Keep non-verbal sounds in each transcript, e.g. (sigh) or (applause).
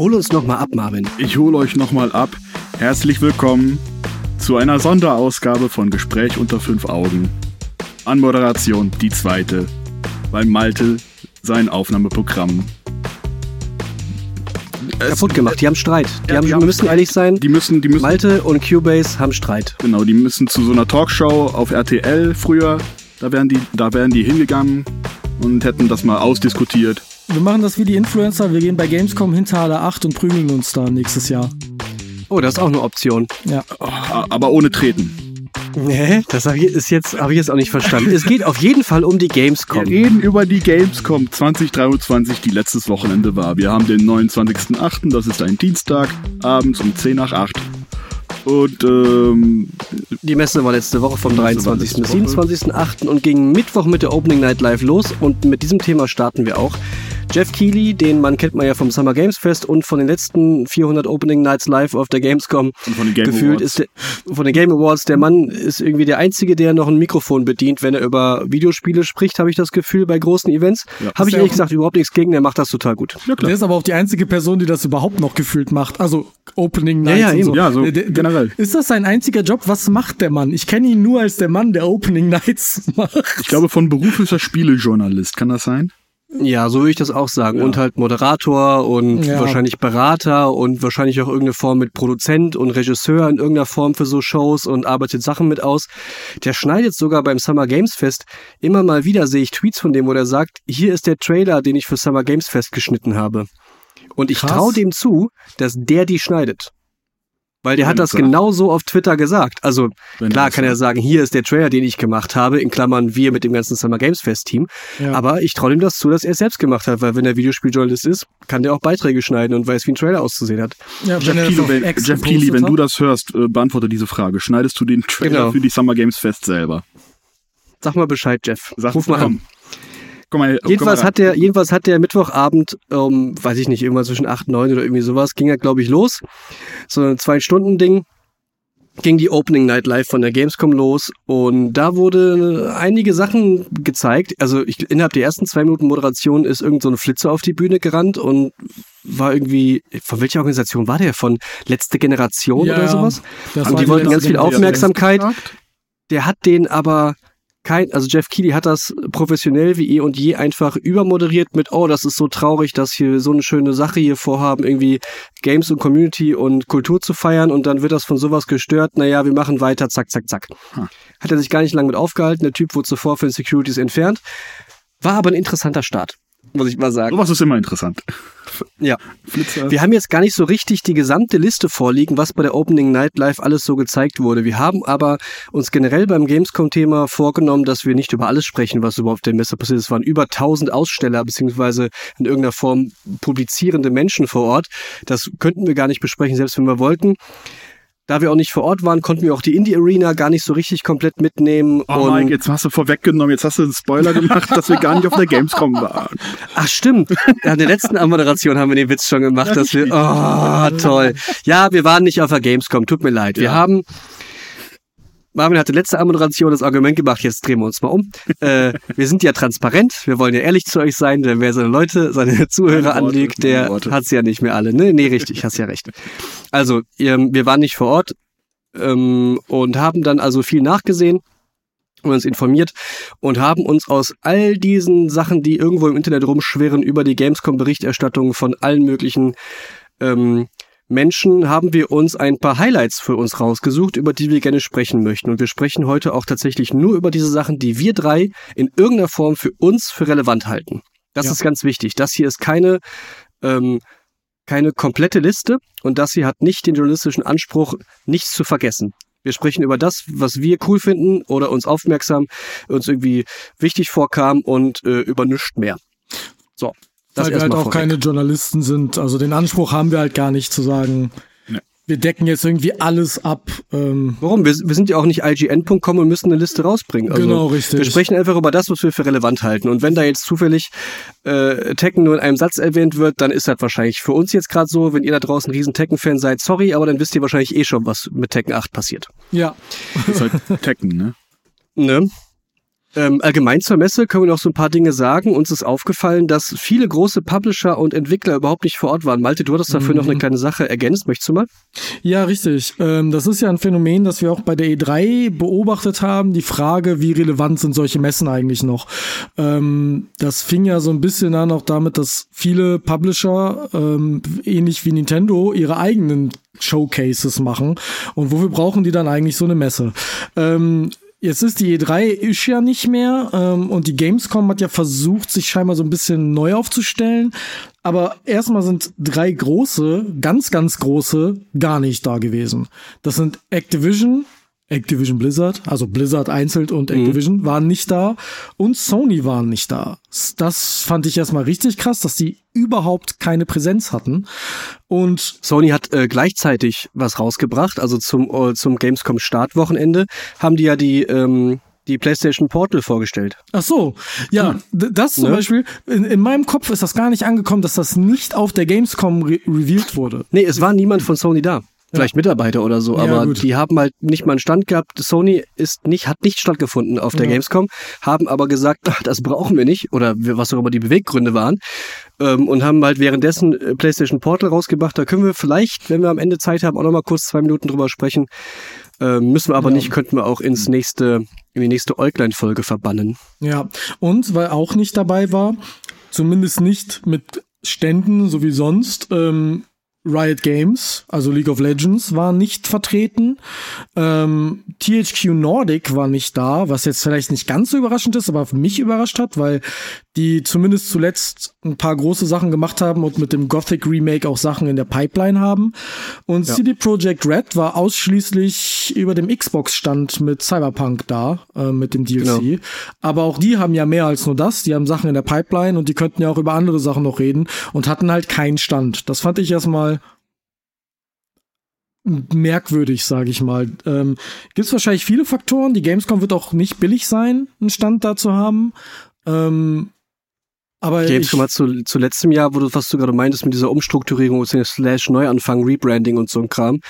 Hol uns nochmal ab, Marvin. Ich hole euch nochmal ab. Herzlich willkommen zu einer Sonderausgabe von Gespräch unter fünf Augen. Anmoderation die zweite, weil Malte sein Aufnahmeprogramm kaputt gemacht. Die haben Streit. Die Ja, haben, die haben- müssen ehrlich sein. Die müssen, die müssen, Malte und Cubase haben Streit. genau, die müssen zu so einer Talkshow auf RTL früher. Da wären die, da wären die hingegangen und hätten das mal ausdiskutiert. Wir machen das wie die Influencer. Wir gehen bei Gamescom hinter alle acht und prügeln uns da nächstes Jahr. Oh, das ist auch eine Option. Ja. A- Aber ohne Treten. Nee, das hab ich, ist jetzt, habe ich jetzt auch nicht verstanden. es geht auf jeden Fall um die Wir Gamescom. reden über die Gamescom 2023, die letztes Wochenende war. Wir haben den 29.08., das ist ein Dienstag, abends um 10 nach 8. Und ähm, Die Messe war letzte Woche vom Die Messe war 23. bis letzte Woche. 27.8. und ging Mittwoch mit der Opening Night Live los. Und mit diesem Thema starten wir auch. Jeff Keighley, den man kennt man ja vom Summer Games Fest und von den letzten 400 Opening Nights live auf der Gamescom. Und von den Game Gefühlt Awards. ist der, von den Game Awards, der Mann ist irgendwie der Einzige, der noch ein Mikrofon bedient, wenn er über Videospiele spricht, habe ich das Gefühl, bei großen Events. Ja. Habe ich ja ehrlich gesagt überhaupt nichts gegen, der macht das total gut. ja. Der ist aber auch die einzige Person, die das überhaupt noch gefühlt macht. Also Opening Ja, Nights ja, und eben. so. Ja, so Der- der- generell. Ist das sein einziger Job? Was macht der Mann? Ich kenne ihn nur als der Mann, der Opening Nights (laughs) macht. Ich glaube, von Beruf ist er Spielejournalist. Kann das sein? Ja, so würde ich das auch sagen. Ja. Und halt Moderator und Ja. wahrscheinlich Berater und wahrscheinlich auch irgendeine Form mit Produzent und Regisseur in irgendeiner Form für so Shows und arbeitet Sachen mit aus. Der schneidet sogar beim Summer Games Fest immer mal wieder, sehe ich Tweets von dem, wo der sagt, hier ist der Trailer, den ich für Summer Games Fest geschnitten habe. Und ich traue dem zu, dass der die schneidet. Weil der hat das er sagt. genau so auf Twitter gesagt. Also Wenn klar das kann er sagen, hier ist der Trailer, den ich gemacht habe, in Klammern wir mit dem ganzen Summer Games Fest Team. Ja. Aber ich traue ihm das zu, dass er es selbst gemacht hat, weil wenn er Videospieljournalist ist, kann der auch Beiträge schneiden und weiß, wie ein Trailer auszusehen hat. ja, Jeff das auf wenn, Jeff gepostet wenn du das hörst, äh, beantworte diese Frage. Schneidest du den Trailer Genau. für die Summer Games Fest selber? Sag mal Bescheid, Jeff. Sag, Ruf mal komm. an. Guck mal, Jedenfalls guck mal hat der, jedenfalls hat der Mittwochabend, um, weiß ich nicht, irgendwann zwischen 8 und 9 oder irgendwie sowas, ging er, glaube ich, los. So ein Zwei-Stunden-Ding. Ging die Opening Night Live von der Gamescom los und da wurde einige Sachen gezeigt. Also ich, innerhalb der ersten zwei Minuten Moderation ist irgend so ein Flitzer auf die Bühne gerannt und war irgendwie, von welcher Organisation war der? Von Letzte Generation Ja, oder sowas? Und die wollten ganz viel. Aufmerksamkeit. Der hat den aber kein, also Jeff Keighley hat das professionell wie eh und je einfach übermoderiert mit, oh, das ist so traurig, dass hier so eine schöne Sache hier vorhaben, irgendwie Games und Community und Kultur zu feiern und dann wird das von sowas gestört, naja, wir machen weiter, zack, zack, zack. Hm. Hat er sich gar nicht lange mit aufgehalten, der Typ wurde zuvor von den Securities entfernt, war aber ein interessanter Start, muss ich mal sagen. Sowas ist immer interessant. Ja. (laughs) Flitzer. Wir haben jetzt gar nicht so richtig die gesamte Liste vorliegen, was bei der Opening Night Live alles so gezeigt wurde. Wir haben aber uns generell beim Gamescom-Thema vorgenommen, dass wir nicht über alles sprechen, was überhaupt auf der Messe passiert ist. Es waren über 1000 Aussteller beziehungsweise in irgendeiner Form publizierende Menschen vor Ort. Das könnten wir gar nicht besprechen, selbst wenn wir wollten. Da wir auch nicht vor Ort waren, konnten wir auch die Indie Arena gar nicht so richtig komplett mitnehmen. Oh und Mike, jetzt hast du vorweggenommen, jetzt hast du einen Spoiler gemacht, dass wir gar nicht auf der Gamescom waren. Ach stimmt. Ja, in der letzten Anmoderation haben wir den Witz schon gemacht, dass wir. Oh, toll. Ja, wir waren nicht auf der Gamescom. Tut mir leid. Wir Ja. haben. Marvin hatte letzte Anmoderation das Argument gemacht, jetzt drehen wir uns mal um. (laughs) Äh, wir sind ja transparent, wir wollen ja ehrlich zu euch sein, denn wer seine Leute, seine (laughs) Zuhörer meine der hat's ja nicht mehr alle. Ne, nee, richtig, hast ja recht. Also, ähm, wir waren nicht vor Ort ähm, und haben dann also viel nachgesehen und uns informiert und haben uns aus all diesen Sachen, die irgendwo im Internet rumschwirren, über die Gamescom-Berichterstattung von allen möglichen ähm, Menschen, haben wir uns ein paar Highlights für uns rausgesucht, über die wir gerne sprechen möchten. Und wir sprechen heute auch tatsächlich nur über diese Sachen, die wir drei in irgendeiner Form für uns für relevant halten. Das Ja. ist ganz wichtig. Das hier ist keine ähm, keine komplette Liste und das hier hat nicht den journalistischen Anspruch, nichts zu vergessen. Wir sprechen über das, was wir cool finden oder uns aufmerksam, uns irgendwie wichtig vorkam und äh, über nichts mehr. So, das Weil wir halt auch vorweg. keine Journalisten sind. Also den Anspruch haben wir halt gar nicht zu sagen, Nee. wir decken jetzt irgendwie alles ab. Ähm, Warum? Wir, wir sind ja auch nicht IGN.com und müssen eine Liste rausbringen. Also, genau, richtig. Wir sprechen einfach über das, was wir für relevant halten. Und wenn da jetzt zufällig äh, Tekken nur in einem Satz erwähnt wird, dann ist das wahrscheinlich für uns jetzt gerade so. Wenn ihr da draußen ein riesen Tekken-Fan seid, sorry, aber dann wisst ihr wahrscheinlich eh schon, was mit Tekken 8 passiert. ja, Das ist halt (laughs) Tekken, ne? Ne? Ähm, allgemein zur Messe können wir noch so ein paar Dinge sagen. Uns ist aufgefallen, dass viele große Publisher und Entwickler überhaupt nicht vor Ort waren. Malte, du hattest dafür mhm. noch eine kleine Sache ergänzt. Möchtest du mal? Ja, richtig. Ähm, das ist ja ein Phänomen, das wir auch bei der E3 beobachtet haben. Die Frage, wie relevant sind solche Messen eigentlich noch? Ähm, das fing ja so ein bisschen an auch damit, dass viele Publisher, ähm, ähnlich wie Nintendo, ihre eigenen Showcases machen. Und wofür brauchen die dann eigentlich so eine Messe? Ähm, Jetzt ist die E3 ist ja nicht mehr ähm, und die Gamescom hat ja versucht, sich scheinbar so ein bisschen neu aufzustellen. Aber erstmal sind drei große, ganz, ganz große gar nicht da gewesen. Das sind Activision, Activision Blizzard, also Blizzard einzeln und mhm. Activision mhm. waren nicht da und Sony waren nicht da. Das fand ich erstmal richtig krass, dass die überhaupt keine Präsenz hatten. Und Sony hat äh, gleichzeitig was rausgebracht, also zum äh, zum Gamescom Startwochenende haben die ja die ähm die PlayStation Portal vorgestellt. Ach so, ja, hm. das zum ne? Beispiel, in, in, meinem Kopf ist das gar nicht angekommen, dass das nicht auf der Gamescom re revealed wurde. Nee, es war niemand von Sony da vielleicht ja. Mitarbeiter oder so, aber ja, die haben halt nicht mal einen Stand gehabt. Sony ist nicht, hat nicht stattgefunden auf der ja. Gamescom, haben aber gesagt, ach, (laughs) das brauchen wir nicht oder was auch immer die Beweggründe waren ähm, und haben halt währenddessen äh, PlayStation Portal rausgebracht. Da können wir vielleicht, wenn wir am Ende Zeit haben, auch noch mal kurz zwei Minuten drüber sprechen. Ähm, müssen wir aber nicht, könnten wir auch ins nächste, in die nächste Äuglein-Folge verbannen. Ja, und weil auch nicht dabei war, zumindest nicht mit Ständen, so wie sonst, ähm, Riot Games, also League of Legends, war nicht vertreten. Ähm, THQ Nordic war nicht da, was jetzt vielleicht nicht ganz so überraschend ist, aber mich überrascht hat, weil die zumindest zuletzt ein paar große Sachen gemacht haben und mit dem Gothic Remake auch Sachen in der Pipeline haben. Und ja. CD Projekt Red war ausschließlich über dem Xbox-Stand mit Cyberpunk da, äh, mit dem DLC. Genau. Aber auch die haben ja mehr als nur das. Die haben Sachen in der Pipeline und die könnten ja auch über andere Sachen noch reden und hatten halt keinen Stand. Das fand ich erstmal merkwürdig, sage ich mal. Ähm, Gibt es wahrscheinlich viele Faktoren. Die Gamescom wird auch nicht billig sein, einen Stand da zu haben. Ähm, aber Gamescom hat zu, zu letztem Jahr, wo du, was du gerade meintest, mit dieser Umstrukturierung, Slash Neuanfang, Rebranding und so ein Kram,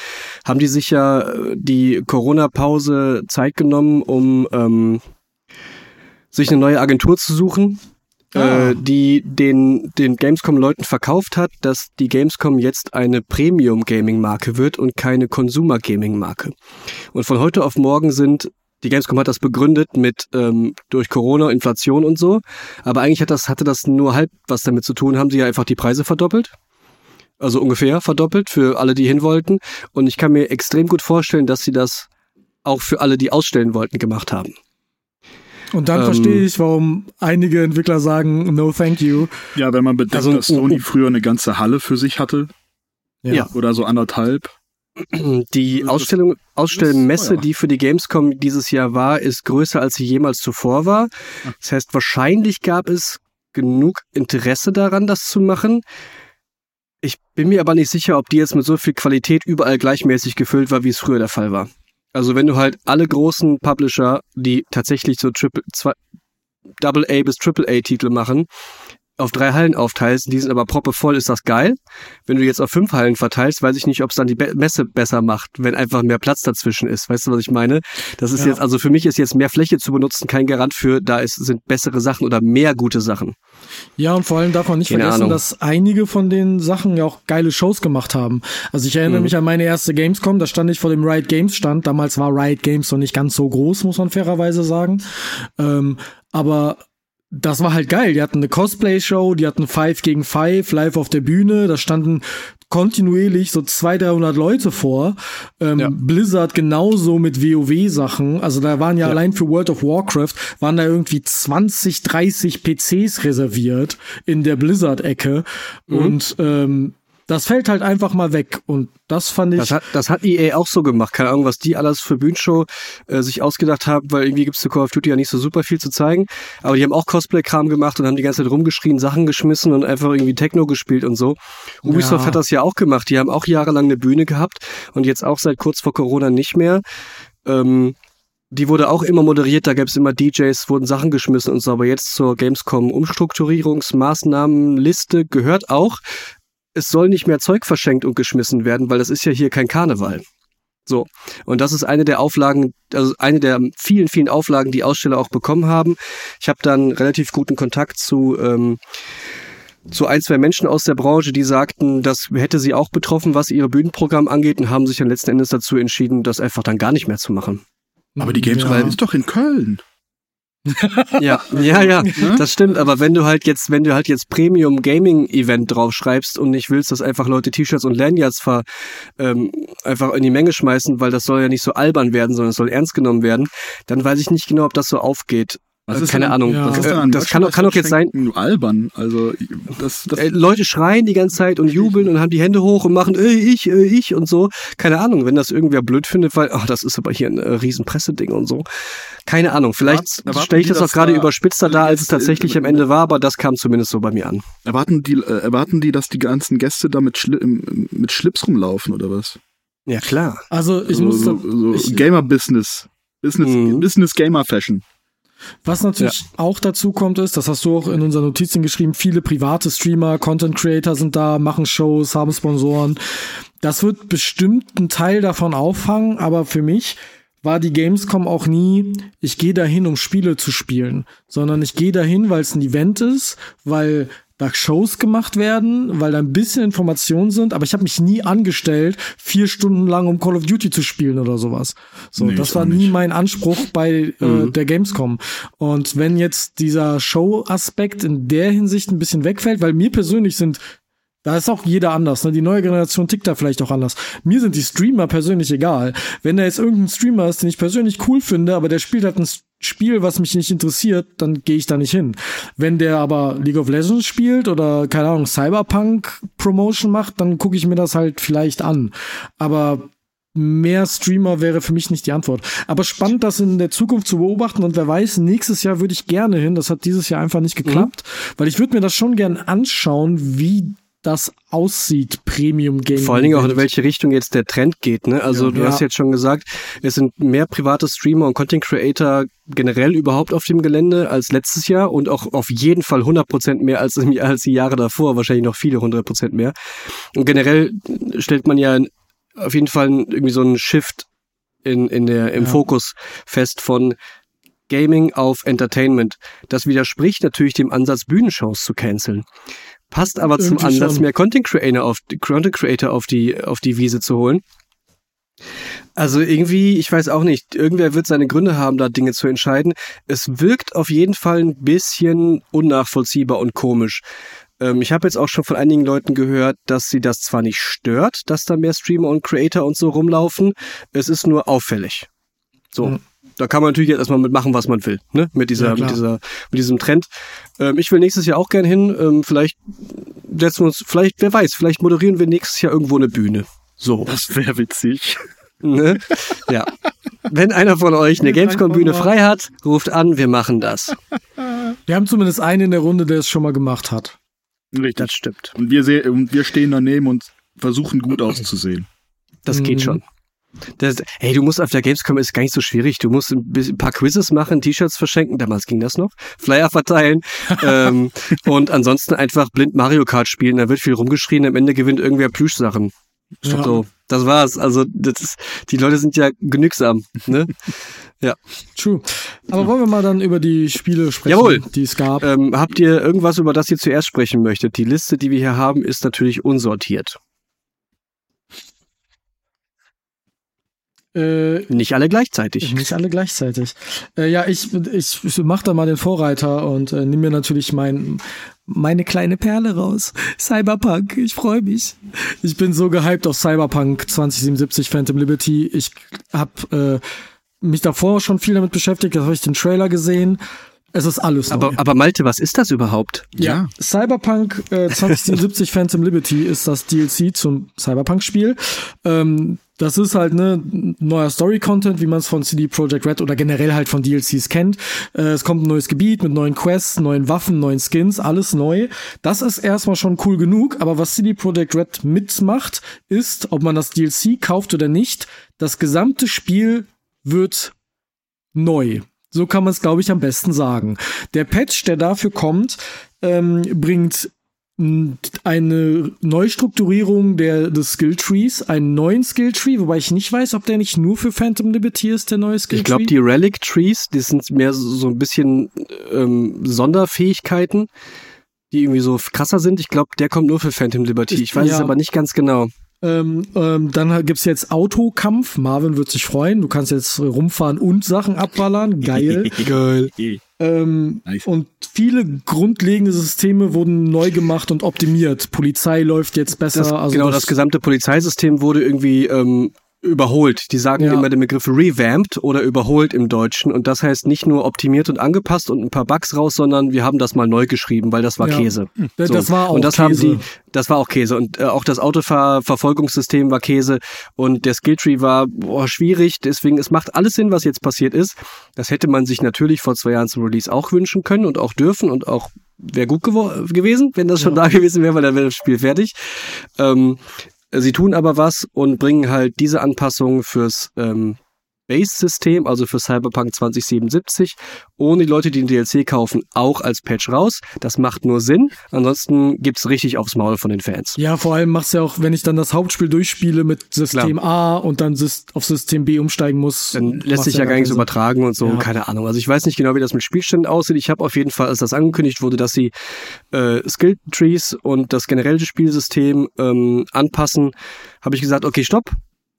haben die sich ja äh, die Corona-Pause Zeit genommen, um ähm, sich eine neue Agentur zu suchen, ah. äh, die den, den Gamescom-Leuten verkauft hat, dass die Gamescom jetzt eine Premium-Gaming-Marke wird und keine Consumer-Gaming-Marke. Und von heute auf morgen sind die Gamescom hat das begründet mit ähm, durch Corona, Inflation und so. Aber eigentlich hat das, hatte das nur halb was damit zu tun. Haben sie ja einfach die Preise verdoppelt. Also ungefähr verdoppelt für alle, die hin wollten. Und ich kann mir extrem gut vorstellen, dass sie das auch für alle, die ausstellen wollten, gemacht haben. Und dann ähm, verstehe ich, warum einige Entwickler sagen, no thank you. Ja, wenn man bedenkt, also, dass Sony oh, oh. früher eine ganze Halle für sich hatte. Ja. Oder so anderthalb. Die Ausstellung, Ausstellmesse, die für die Gamescom dieses Jahr war, ist größer, als sie jemals zuvor war. Das heißt, wahrscheinlich gab es genug Interesse daran, das zu machen. Ich bin mir aber nicht sicher, ob die jetzt mit so viel Qualität überall gleichmäßig gefüllt war, wie es früher der Fall war. Also wenn du halt alle großen Publisher, die tatsächlich so Triple, zwei, Double A bis Triple A Titel machen, auf drei Hallen aufteilst, die sind aber proppevoll, ist das geil. Wenn du jetzt auf fünf Hallen verteilst, weiß ich nicht, ob es dann die Be Messe besser macht, wenn einfach mehr Platz dazwischen ist. Weißt du, was ich meine? Das ist ja. jetzt, also für mich ist jetzt mehr Fläche zu benutzen kein Garant für, da ist, sind bessere Sachen oder mehr gute Sachen. Ja, und vor allem darf man nicht Keine vergessen, Ahnung. dass einige von den Sachen ja auch geile Shows gemacht haben. Also ich erinnere mhm. mich an meine erste Gamescom, da stand ich vor dem Riot Games Stand. Damals war Riot Games noch nicht ganz so groß, muss man fairerweise sagen. Ähm, aber das war halt geil. Die hatten eine Cosplay-Show, die hatten Five gegen Five live auf der Bühne. Da standen kontinuierlich so 200, 300 Leute vor. Ähm, ja. Blizzard genauso mit WoW-Sachen. Also da waren ja, ja, allein für World of Warcraft waren da irgendwie 20, 30 PCs reserviert in der Blizzard-Ecke. Mhm. Und ähm, das fällt halt einfach mal weg und das fand ich. Das hat, das hat EA auch so gemacht. Keine Ahnung, was die alles für Bühnenshow äh, sich ausgedacht haben, weil irgendwie gibt's zu Call of Duty ja nicht so super viel zu zeigen. Aber die haben auch Cosplay-Kram gemacht und haben die ganze Zeit rumgeschrien, Sachen geschmissen und einfach irgendwie Techno gespielt und so. Ubisoft ja. hat das ja auch gemacht. Die haben auch jahrelang eine Bühne gehabt und jetzt auch seit kurz vor Corona nicht mehr. Ähm, die wurde auch immer moderiert, da gab es immer DJs, wurden Sachen geschmissen und so, aber jetzt zur Gamescom Umstrukturierungsmaßnahmenliste gehört auch, es soll nicht mehr Zeug verschenkt und geschmissen werden, weil das ist ja hier kein Karneval. So. Und das ist eine der Auflagen, also eine der vielen, vielen Auflagen, die Aussteller auch bekommen haben. Ich habe dann relativ guten Kontakt zu, ähm, zu ein, zwei Menschen aus der Branche, die sagten, das hätte sie auch betroffen, was ihre Bühnenprogramm angeht und haben sich dann letzten Endes dazu entschieden, das einfach dann gar nicht mehr zu machen. Aber die Gamescom Ja. ist doch in Köln. (laughs) Ja, ja, ja, das stimmt. Aber wenn du halt jetzt, wenn du halt jetzt Premium Gaming Event draufschreibst und nicht willst, dass einfach Leute T-Shirts und Lanyards ver, ähm, einfach in die Menge schmeißen, weil das soll ja nicht so albern werden, sondern es soll ernst genommen werden, dann weiß ich nicht genau, ob das so aufgeht. Was Äh, ist Keine denn- Ahnung. ja. Was Das, ist denn äh, an das kann, doch- kann doch jetzt sein. Albern. Also das, das Äh, Leute schreien die ganze Zeit und jubeln und haben die Hände hoch und machen, äh, ich, äh, ich und so. Keine Ahnung, wenn das irgendwer blöd findet, weil, ach, das ist aber hier ein äh, riesen Presseding und so. Keine Ahnung, vielleicht stelle ich das auch gerade da überspitzter dar, als es Gäste tatsächlich in- am Ende war, aber das kam zumindest so bei mir an. erwarten die äh, erwarten die, dass die ganzen Gäste da mit, Schli mit Schlips rumlaufen oder was? Ja, klar. Also ich so, muss so, so ich, Gamer Business. Business, Mhm. Business Gamer Fashion. Was natürlich auch dazu kommt, ist, das hast du auch in unseren Notizen geschrieben, viele private Streamer, Content Creator sind da, machen Shows, haben Sponsoren. Das wird bestimmt einen Teil davon auffangen, aber für mich war die Gamescom auch nie, ich gehe dahin, um Spiele zu spielen, sondern ich gehe dahin, weil es ein Event ist, weil da Shows gemacht werden, weil da ein bisschen Informationen sind, aber ich habe mich nie angestellt, vier Stunden lang um Call of Duty zu spielen oder sowas. So, Nee, das war nie mein Anspruch bei äh, Mhm. der Gamescom. Und wenn jetzt dieser Show-Aspekt in der Hinsicht ein bisschen wegfällt, weil mir persönlich sind da ist auch jeder anders, ne? Die neue Generation tickt da vielleicht auch anders. Mir sind die Streamer persönlich egal. Wenn da jetzt irgendein Streamer ist, den ich persönlich cool finde, aber der spielt halt ein Spiel, was mich nicht interessiert, dann gehe ich da nicht hin. Wenn der aber League of Legends spielt oder keine Ahnung Cyberpunk Promotion macht, dann gucke ich mir das halt vielleicht an. Aber mehr Streamer wäre für mich nicht die Antwort. Aber spannend, das in der Zukunft zu beobachten und wer weiß, nächstes Jahr würde ich gerne hin. Das hat dieses Jahr einfach nicht geklappt, weil ich würde mir das schon gern anschauen, wie das aussieht, Premium Gaming. Vor allen Dingen auch in welche Richtung jetzt der Trend geht. Ne? Also Ja. du Ja. hast jetzt schon gesagt, es sind mehr private Streamer und Content Creator generell überhaupt auf dem Gelände als letztes Jahr und auch auf jeden Fall 100% mehr als, als die Jahre davor, wahrscheinlich noch viele 100% mehr. Und generell stellt man ja auf jeden Fall irgendwie so einen Shift in, in der, im Ja. Fokus fest von Gaming auf Entertainment. Das widerspricht natürlich dem Ansatz, Bühnenshows zu canceln. Passt aber zum Irgendwie Ansatz, schon. mehr Content Creator auf, Content Creator auf die, auf die Wiese zu holen. Also irgendwie, ich weiß auch nicht, irgendwer wird seine Gründe haben, da Dinge zu entscheiden. Es wirkt auf jeden Fall ein bisschen unnachvollziehbar und komisch. Ähm, ich habe jetzt auch schon von einigen Leuten gehört, dass sie das zwar nicht stört, dass da mehr Streamer und Creator und so rumlaufen, es ist nur auffällig. So. Mhm. Da kann man natürlich jetzt erstmal mitmachen, was man will, ne? Mit dieser, Ja, mit dieser, mit diesem Trend. Ähm, ich will nächstes Jahr auch gern hin. Ähm, vielleicht setzen wir uns, vielleicht, wer weiß, vielleicht moderieren wir nächstes Jahr irgendwo eine Bühne. So. Das wäre witzig. Ne? Ja. Wenn einer von euch eine Gamescom-Bühne frei hat, ruft an, wir machen das. (laughs) Wir haben zumindest einen in der Runde, der es schon mal gemacht hat. Richtig. Das stimmt. Und wir, seh- und wir stehen daneben und versuchen gut auszusehen. Das geht Mhm. schon. Das, hey, du musst auf der Gamescom ist gar nicht so schwierig. Du musst ein, bisschen, ein paar Quizzes machen, T-Shirts verschenken, damals ging das noch, Flyer verteilen (laughs) ähm, und ansonsten einfach blind Mario Kart spielen. Da wird viel rumgeschrien, am Ende gewinnt irgendwer Plüschsachen. Ja. So, das war's. Also das ist, die Leute sind ja genügsam. Ne? (laughs) True. Aber wollen wir mal dann über die Spiele sprechen, Jawohl. die es gab. Ähm, habt ihr irgendwas, über das ihr zuerst sprechen möchtet? Die Liste, die wir hier haben, ist natürlich unsortiert. Äh, Nicht alle gleichzeitig. Nicht alle gleichzeitig. Äh, ja, ich, ich, ich mach da mal den Vorreiter und äh, nimm mir natürlich mein, meine kleine Perle raus. Cyberpunk, ich freue mich. Ich bin so gehypt auf Cyberpunk 2077 Phantom Liberty. Ich hab äh, mich davor schon viel damit beschäftigt, da habe ich den Trailer gesehen. Es ist alles Aber, neu. aber Malte, was ist das überhaupt? Ja, Cyberpunk äh, 2077 (laughs) Phantom Liberty ist das DLC zum Cyberpunk-Spiel. Ähm, das ist halt ne neuer Story-Content, wie man es von CD Projekt Red oder generell halt von DLCs kennt. Äh, es kommt ein neues Gebiet mit neuen Quests, neuen Waffen, neuen Skins, alles neu. Das ist erstmal schon cool genug, aber was CD Projekt Red mitmacht, ist, ob man das DLC kauft oder nicht, das gesamte Spiel wird neu. So kann man es, glaube ich, am besten sagen. Der Patch, der dafür kommt, ähm, bringt eine Neustrukturierung der, des Skilltrees, einen neuen Skilltree, wobei ich nicht weiß, ob der nicht nur für Phantom Liberty ist, der neue Skilltree. Ich glaube, die Relic Trees, die sind mehr so, so ein bisschen ähm, Sonderfähigkeiten, die irgendwie so krasser sind. Ich glaube, der kommt nur für Phantom Liberty. Ich weiß ja. es aber nicht ganz genau. Ähm, ähm, dann gibt's jetzt Autokampf. Marvin wird sich freuen. Du kannst jetzt rumfahren und Sachen abballern. Geil. (laughs) (laughs) Geil. Ähm, Nice. Und viele grundlegende Systeme wurden neu gemacht und optimiert. Polizei läuft jetzt besser. Das, also genau, das, gesamte Polizeisystem wurde irgendwie ähm, überholt. Die sagen Ja. immer den Begriff revamped oder überholt im Deutschen. Und das heißt nicht nur optimiert und angepasst und ein paar Bugs raus, sondern wir haben das mal neu geschrieben, weil das war Ja. Käse. Das- So. das war auch und das Käse. haben die, das war auch Käse. Und äh, auch das Autoverfolgungssystem war Käse. Und der Skilltree war boah, schwierig. Deswegen, es macht alles Sinn, was jetzt passiert ist. Das hätte man sich natürlich vor zwei Jahren zum Release auch wünschen können und auch dürfen und auch wäre gut gewo- gewesen, wenn das schon da (laughs) gewesen wäre, weil dann wäre das Spiel fertig. Ähm, sie tun aber was und bringen halt diese Anpassungen fürs ähm, Base-System, also für Cyberpunk 2077, ohne die Leute, die den DLC kaufen, auch als Patch raus. Das macht nur Sinn. Ansonsten gibt's richtig aufs Maul von den Fans. Ja, vor allem macht's ja auch, wenn ich dann das Hauptspiel durchspiele mit System A und dann auf System B umsteigen muss. Dann lässt sich ja gar nichts übertragen und so, Ja. keine Ahnung. Also ich weiß nicht genau, wie das mit Spielständen aussieht. Ich habe auf jeden Fall, als das angekündigt wurde, dass sie äh, Skill Trees und das generelle Spielsystem ähm, anpassen, habe ich gesagt, okay, stopp.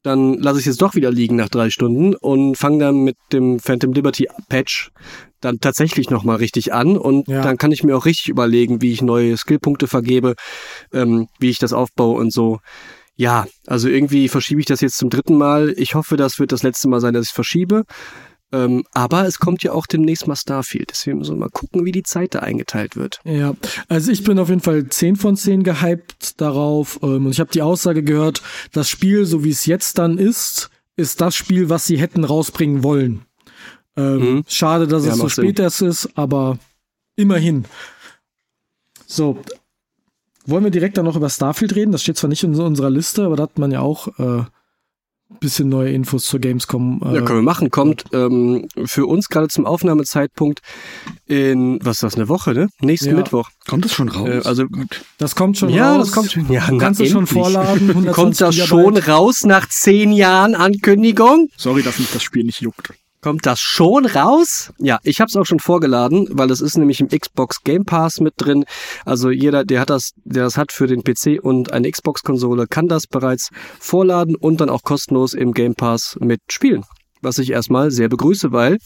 Dann lasse ich es doch wieder liegen nach drei Stunden und fange dann mit dem Phantom Liberty Patch dann tatsächlich nochmal richtig an und Ja. dann kann ich mir auch richtig überlegen, wie ich neue Skillpunkte vergebe, ähm, wie ich das aufbaue und so. Ja, also irgendwie verschiebe ich das jetzt zum dritten Mal. Ich hoffe, das wird das letzte Mal sein, dass ich verschiebe. Ähm, aber es kommt ja auch demnächst mal Starfield. Deswegen müssen wir mal gucken, wie die Zeit da eingeteilt wird. Ja, also ich bin auf jeden Fall 10 von 10 gehypt darauf ähm, und ich habe die Aussage gehört, das Spiel, so wie es jetzt dann ist, ist das Spiel, was sie hätten rausbringen wollen. Ähm, Mhm. Schade, dass Ja, es so Sinn. spät erst ist, aber immerhin. So, wollen wir direkt dann noch über Starfield reden? Das steht zwar nicht in unserer Liste, aber da hat man ja auch äh, bisschen neue Infos zur Gamescom. Äh, Ja, können wir machen. Kommt ähm, für uns gerade zum Aufnahmezeitpunkt in, was ist das, eine Woche, ne? Nächsten Ja. Mittwoch. Kommt es schon raus? Äh, also- das kommt schon ja, raus. das kommt schon. Ja, Du kannst es schon vorladen. 120 (laughs) Kommt das Gigabyte. schon raus nach zehn Jahren Ankündigung? Sorry, dass mich das Spiel nicht juckt. Kommt das schon raus? Ja, ich habe es auch schon vorgeladen, weil es ist nämlich im Xbox Game Pass mit drin. Also jeder, der hat das, der das hat für den PC und eine Xbox-Konsole, kann das bereits vorladen und dann auch kostenlos im Game Pass mitspielen. Was ich erstmal sehr begrüße, weil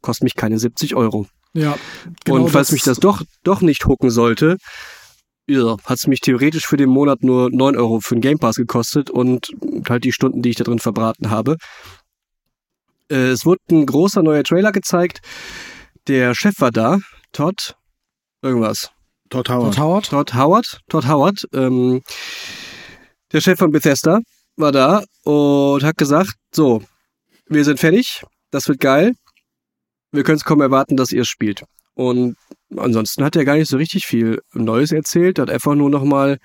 kostet mich keine 70 Euro. Ja, genau und falls mich das doch, doch nicht hucken sollte, ja, hat es mich theoretisch für den Monat nur 9 Euro für den Game Pass gekostet und halt die Stunden, die ich da drin verbraten habe. Äh, es wurde ein großer neuer Trailer gezeigt. Der Chef war da, Todd, irgendwas. Todd Howard. Todd Howard. Todd Howard, Todd Howard, ähm, der Chef von Bethesda war da und hat gesagt, so, wir sind fertig, das wird geil, wir können es kaum erwarten, dass ihr es spielt. Und ansonsten hat er gar nicht so richtig viel Neues erzählt, hat einfach nur nochmal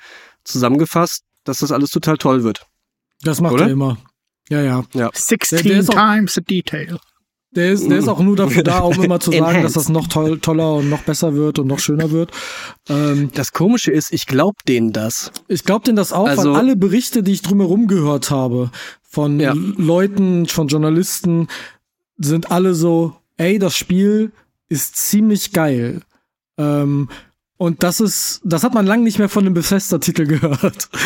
zusammengefasst, dass das alles total toll wird. Das macht Oder? er immer. Ja, ja. 16 Der- der ist auch- times the detail. Der ist, der ist auch nur dafür da, um immer zu (laughs) sagen, dass das noch toll, toller und noch besser wird und noch schöner wird. Ähm, Das Komische ist, ich glaub denen das. ich glaube denen das auch, Also- weil alle Berichte, die ich drumherum gehört habe, von Ja. Leuten, von Journalisten, sind alle so, ey, das Spiel ist ziemlich geil. Ähm, und das ist, das hat man lange nicht mehr von einem Bethesda-Titel gehört. (laughs)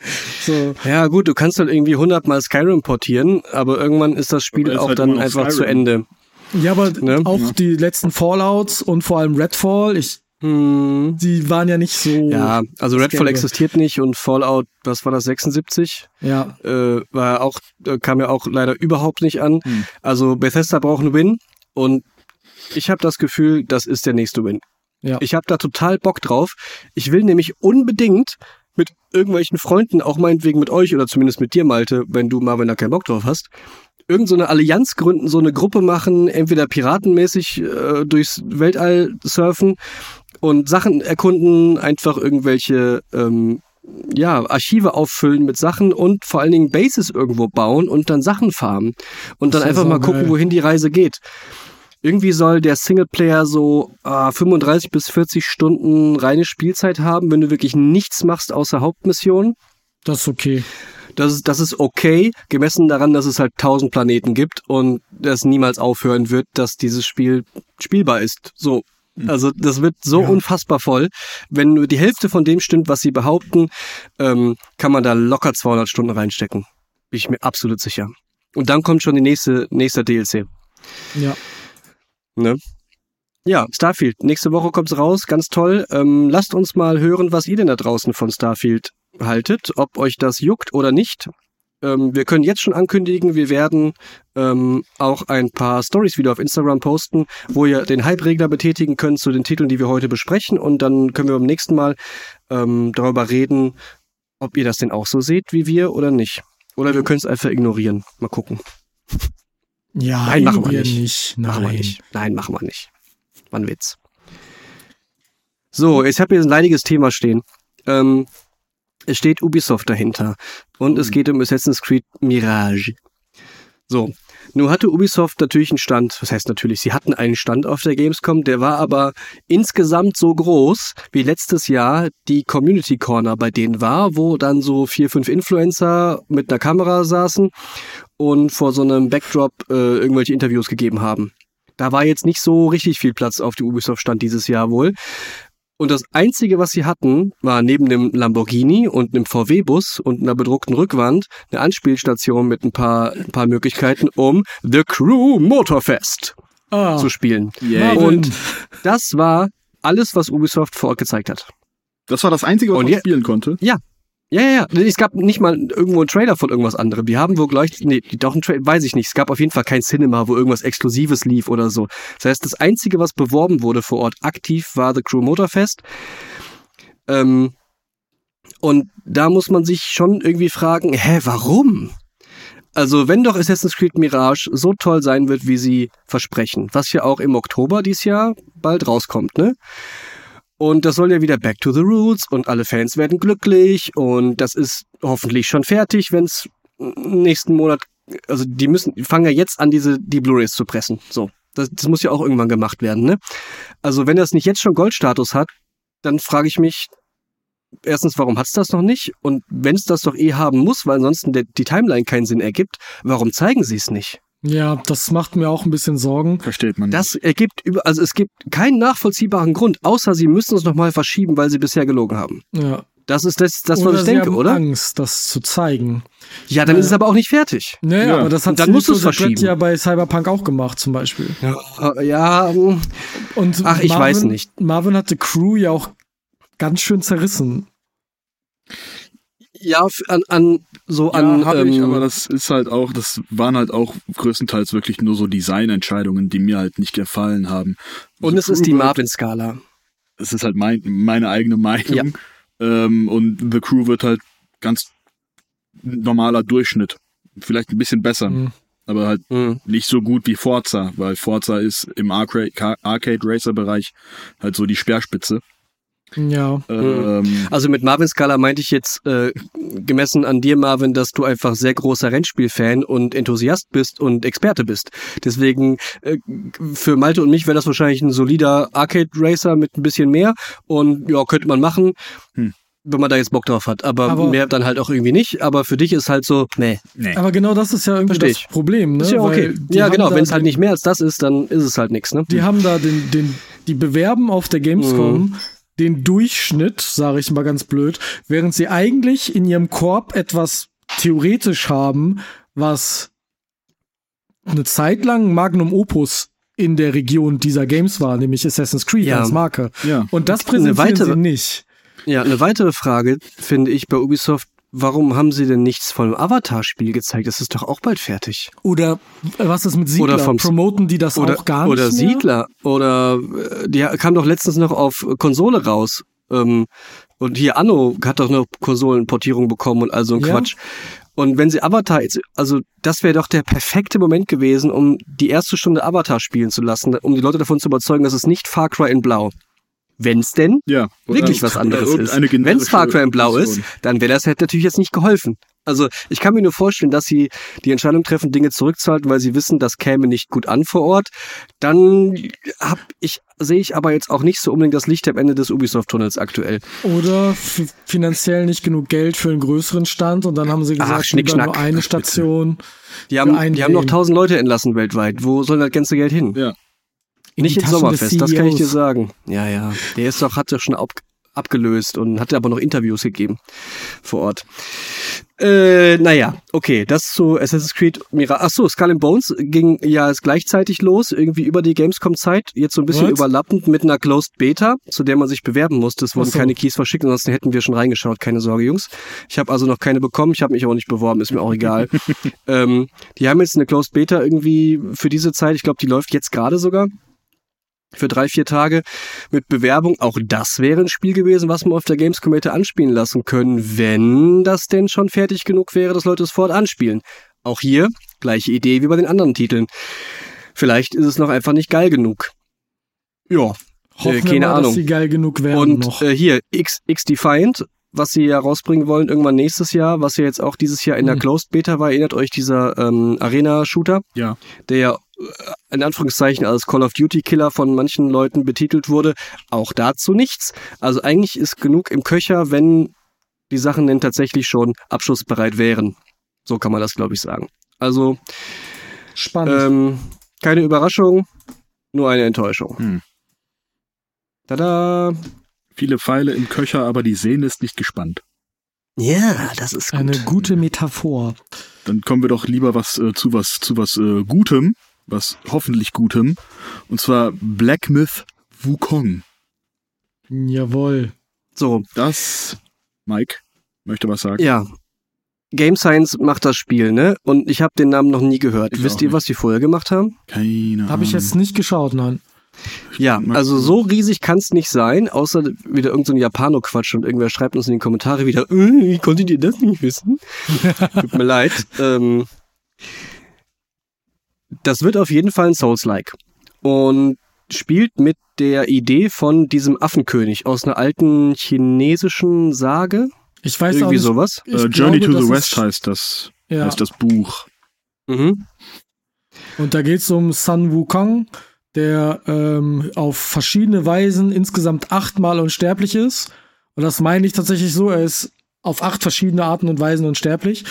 (laughs) so. Ja gut, du kannst halt irgendwie 100 mal Skyrim portieren, aber irgendwann ist das Spiel auch halt dann einfach zu Skyrim. Ende. Ja, aber Ne? auch Ja. die letzten Fallouts und vor allem Redfall, ich, Hm. die waren ja nicht so. Ja, also Redfall Scary. existiert nicht und Fallout, was war das, 76? Ja, Äh, war auch, äh, kam ja auch leider überhaupt nicht an. Hm. Also Bethesda braucht einen Win und ich habe das Gefühl, das ist der nächste Win. Ja. Ich habe da total Bock drauf. Ich will nämlich unbedingt mit irgendwelchen Freunden, auch meinetwegen mit euch oder zumindest mit dir, Malte, wenn du Marvin da keinen Bock drauf hast, irgend so eine Allianz gründen, so eine Gruppe machen, entweder piratenmäßig äh, durchs Weltall surfen und Sachen erkunden, einfach irgendwelche ähm, ja, Archive auffüllen mit Sachen und vor allen Dingen Bases irgendwo bauen und dann Sachen farmen und dann einfach mal saugeil. gucken, wohin die Reise geht. Irgendwie soll der Singleplayer so äh, 35 bis 40 Stunden reine Spielzeit haben, wenn du wirklich nichts machst außer Hauptmissionen. Das ist okay. Das ist, das ist okay, gemessen daran, dass es halt tausend Planeten gibt und das niemals aufhören wird, dass dieses Spiel spielbar ist. So. Also das wird so Ja. unfassbar voll. Wenn nur die Hälfte von dem stimmt, was sie behaupten, ähm, kann man da locker 200 Stunden reinstecken. Bin ich mir absolut sicher. Und dann kommt schon die nächste, nächste DLC. Ja. Ne? Ja, Starfield. Nächste Woche kommt's raus, ganz toll. Ähm, lasst uns mal hören, was ihr denn da draußen von Starfield haltet, ob euch das juckt oder nicht. Ähm, wir können jetzt schon ankündigen, wir werden ähm, auch ein paar Stories wieder auf Instagram posten, wo ihr den Hype-Regler betätigen könnt zu den Titeln, die wir heute besprechen. Und dann können wir beim nächsten Mal ähm, darüber reden, ob ihr das denn auch so seht wie wir oder nicht. Oder wir können es einfach ignorieren. Mal gucken. Ja, Nein, machen wir nicht. nicht. Machen wir Nein. nicht. Nein, machen wir nicht. War ein Witz. So, ich habe hier ein leidiges Thema stehen. Ähm, es steht Ubisoft dahinter. Und es geht um Assassin's Creed Mirage. So, nun hatte Ubisoft natürlich einen Stand, was heißt natürlich, sie hatten einen Stand auf der Gamescom, der war aber insgesamt so groß, wie letztes Jahr die Community Corner bei denen war, wo dann so vier, fünf Influencer mit einer Kamera saßen und vor so einem Backdrop äh, irgendwelche Interviews gegeben haben. Da war jetzt nicht so richtig viel Platz auf dem Ubisoft-Stand dieses Jahr wohl. Und das Einzige, was sie hatten, war neben dem Lamborghini und einem VW-Bus und einer bedruckten Rückwand eine Anspielstation mit ein paar, ein paar Möglichkeiten, um The Crew Motorfest Ah, zu spielen. Yay. Marvin. Und das war alles, was Ubisoft vor Ort gezeigt hat. Das war das Einzige, was Und man je- spielen konnte. Ja, ja, ja. Es gab nicht mal irgendwo einen Trailer von irgendwas anderem. Die haben wohl gleich, nee, doch ein Trailer, weiß ich nicht. Es gab auf jeden Fall kein Cinema, wo irgendwas Exklusives lief oder so. Das heißt, das Einzige, was beworben wurde vor Ort aktiv, war The Crew Motorfest. Ähm, und da muss man sich schon irgendwie fragen, hä, warum? Also, wenn doch Assassin's Creed Mirage so toll sein wird, wie sie versprechen, was ja auch im Oktober dieses Jahr bald rauskommt, ne? Und das soll ja wieder Back to the Roots und alle Fans werden glücklich und das ist hoffentlich schon fertig, wenn es nächsten Monat, also die müssen, die fangen ja jetzt an, diese, die Blu-rays zu pressen. So. Das, das muss ja auch irgendwann gemacht werden, ne? Also wenn das nicht jetzt schon Goldstatus hat, dann frage ich mich, erstens, warum hat's das noch nicht? Und wenn es das doch eh haben muss, weil ansonsten der, die Timeline keinen Sinn ergibt, warum zeigen sie es nicht? Ja, das macht mir auch ein bisschen Sorgen. Versteht man. Das ergibt über, also es gibt keinen nachvollziehbaren Grund, außer sie müssen es nochmal verschieben, weil sie bisher gelogen haben. Ja. Das ist das, das was ich denke, haben oder? Angst, das zu zeigen. Ja, dann Ja. ist es aber auch nicht fertig. Naja, Ja, aber das hat dann musst Projekt verschieben. ja bei Cyberpunk auch gemacht, zum Beispiel. Ja, ja mm, Und Ach, ich weiß nicht. Marvin hatte Crew ja auch ganz schön zerrissen. Ja an, an so ja, an. ich, ähm, aber das ist halt auch, das waren halt auch größtenteils wirklich nur so Designentscheidungen, die mir halt nicht gefallen haben. und The es ist Crew die wird- Marvin-Skala. Es ist halt mein, meine eigene Meinung. Ja. Ähm, und The Crew wird halt ganz normaler Durchschnitt. Vielleicht ein bisschen besser, Mhm. aber halt Hm. nicht so gut wie Forza, weil Forza ist im Arcade Racer Bereich halt so die Speerspitze. Ja. Ähm, Also mit Marvin-Skala meinte ich jetzt äh, gemessen an dir, Marvin, dass du einfach sehr großer Rennspiel-Fan und Enthusiast bist und Experte bist. Deswegen äh, für Malte und mich wäre das wahrscheinlich ein solider Arcade-Racer mit ein bisschen mehr und ja, könnte man machen. Hm. Wenn man da jetzt Bock drauf hat. Aber, Aber- mehr dann halt auch irgendwie nicht. Aber für dich ist halt so, nee. nee. Aber genau das ist ja irgendwie Versteh das ich. Problem, ne? Ist ja okay. Ja, genau. Wenn es halt nicht mehr als das ist, dann ist es halt nichts, ne? Die haben da den, den, die bewerben auf der Gamescom Mhm. Den Durchschnitt, sage ich mal ganz blöd, während sie eigentlich in ihrem Korb etwas theoretisch haben, was eine Zeit lang Magnum Opus in der Region dieser Games war, nämlich Assassin's Creed Ja. als Marke. ja. Und das präsentieren weitere- sie nicht. Ja, eine weitere Frage finde ich bei Ubisoft. Warum haben sie denn nichts von dem Avatar-Spiel gezeigt? Das ist doch auch bald fertig. Oder äh, was ist mit Siedler? Oder vom- Promoten die das oder, auch gar nicht oder mehr? Siedler oder äh, die kam doch letztens noch auf Konsole raus. Ähm, und hier Anno hat doch eine Konsolenportierung bekommen und all so ein Ja. Quatsch. Und wenn sie Avatar jetzt, also das wäre doch der perfekte Moment gewesen, um die erste Stunde Avatar spielen zu lassen, um die Leute davon zu überzeugen, dass es nicht Far Cry in Blau. Wenn's denn Ja. wirklich was anderes ist. Wenn generische Far Cry in Blau ist, dann wäre das halt natürlich jetzt nicht geholfen. Also ich kann mir nur vorstellen, dass sie die Entscheidung treffen, Dinge zurückzuhalten, weil sie wissen, das käme nicht gut an vor Ort. Dann hab ich sehe ich aber jetzt auch nicht so unbedingt das Licht am Ende des Ubisoft-Tunnels aktuell. Oder finanziell nicht genug Geld für einen größeren Stand und dann haben sie Ach, gesagt, lieber Schnickschnack. nur eine Station. Die haben, die haben noch tausend Leute entlassen weltweit. Wo soll das ganze Geld hin? Ja. In Nicht ins Sommerfest, das kann ich dir CEOs. sagen. Ja, ja. Der ist doch, hat doch schon ab, abgelöst und hatte aber noch Interviews gegeben vor Ort. Äh, naja, okay, das zu Assassin's Creed Mira. Ach so, Skull and Bones ging ja jetzt gleichzeitig los, irgendwie über die Gamescom-Zeit, jetzt so ein bisschen What? überlappend mit einer Closed Beta, zu der man sich bewerben musste. Es wurden so. keine Keys verschickt, ansonsten hätten wir schon reingeschaut, keine Sorge, Jungs. Ich habe also noch keine bekommen, ich habe mich auch nicht beworben, ist mir auch egal. (laughs) ähm, die haben jetzt eine Closed Beta irgendwie für diese Zeit, ich glaube, die läuft jetzt gerade sogar für drei, vier Tage mit Bewerbung. Auch das wäre ein Spiel gewesen, was man auf der Gamescom hätte anspielen lassen können, wenn das denn schon fertig genug wäre, dass Leute es fort anspielen. Auch hier gleiche Idee wie bei den anderen Titeln. Vielleicht ist es noch einfach nicht geil genug. Ja, Hoffen Äh, keine mal, Ahnung. dass sie geil genug werden und noch. äh, hier, X, X Defiant, was sie ja rausbringen wollen irgendwann nächstes Jahr, was ja jetzt auch dieses Jahr in der Hm. Closed Beta war, erinnert euch dieser ähm, Arena-Shooter, Ja. der ja äh, in Anführungszeichen als Call of Duty Killer von manchen Leuten betitelt wurde. Auch dazu nichts. Also eigentlich ist genug im Köcher, wenn die Sachen denn tatsächlich schon abschlussbereit wären. So kann man das, glaube ich, sagen. Also Spannend. ähm, keine Überraschung, nur eine Enttäuschung. Hm. Tada! Viele Pfeile im Köcher, aber die Sehne ist nicht gespannt. Ja, das ist gut. Eine gute Metaphor. Dann kommen wir doch lieber was äh, zu was zu was äh, Gutem, was hoffentlich Gutem, und zwar Black Myth Wukong. Jawohl. So, Das, Mike, möchte was sagen. ja. Game Science macht das Spiel, ne? Und ich habe den Namen noch nie gehört. Ich Wisst ihr, nicht. was die vorher gemacht haben? Keine Habe ich Ahnung. jetzt nicht geschaut, nein. Ja, also so riesig kann's nicht sein, außer wieder irgendein so Japano-Quatsch und irgendwer schreibt uns in die Kommentare wieder, äh, wie konntet ihr das nicht wissen? (laughs) Tut mir leid. Ähm, das wird auf jeden Fall ein Souls-like. Und spielt mit der Idee von diesem Affenkönig aus einer alten chinesischen Sage. Ich weiß auch Irgendwie nicht. sowas. Äh, Journey glaube, to the West heißt das, Ja. heißt das Buch. Mhm. Und da geht es um Sun Wukong, der ähm, auf verschiedene Weisen insgesamt achtmal unsterblich ist. Und das meine ich tatsächlich so, er ist auf acht verschiedene Arten und Weisen unsterblich.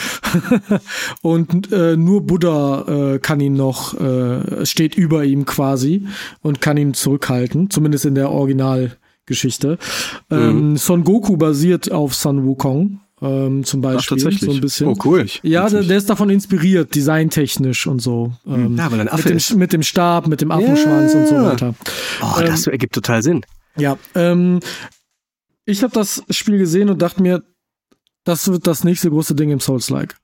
(laughs) und äh, nur Buddha äh, kann ihn noch, äh, steht über ihm quasi und kann ihn zurückhalten, zumindest in der Originalgeschichte. Ähm, Son Goku basiert auf Sun Wukong. Ähm, zum Beispiel tatsächlich? so ein bisschen. Oh, cool. Ja, der, der ist davon inspiriert, designtechnisch und so. Ähm, Ja, weil ein mit, Affe dem, ist. mit dem Stab, mit dem Affenschwanz und so weiter. Oh, das ergibt total Sinn. Ja, ähm, ich habe das Spiel gesehen und dachte mir, das wird das nächste große Ding im Souls-like.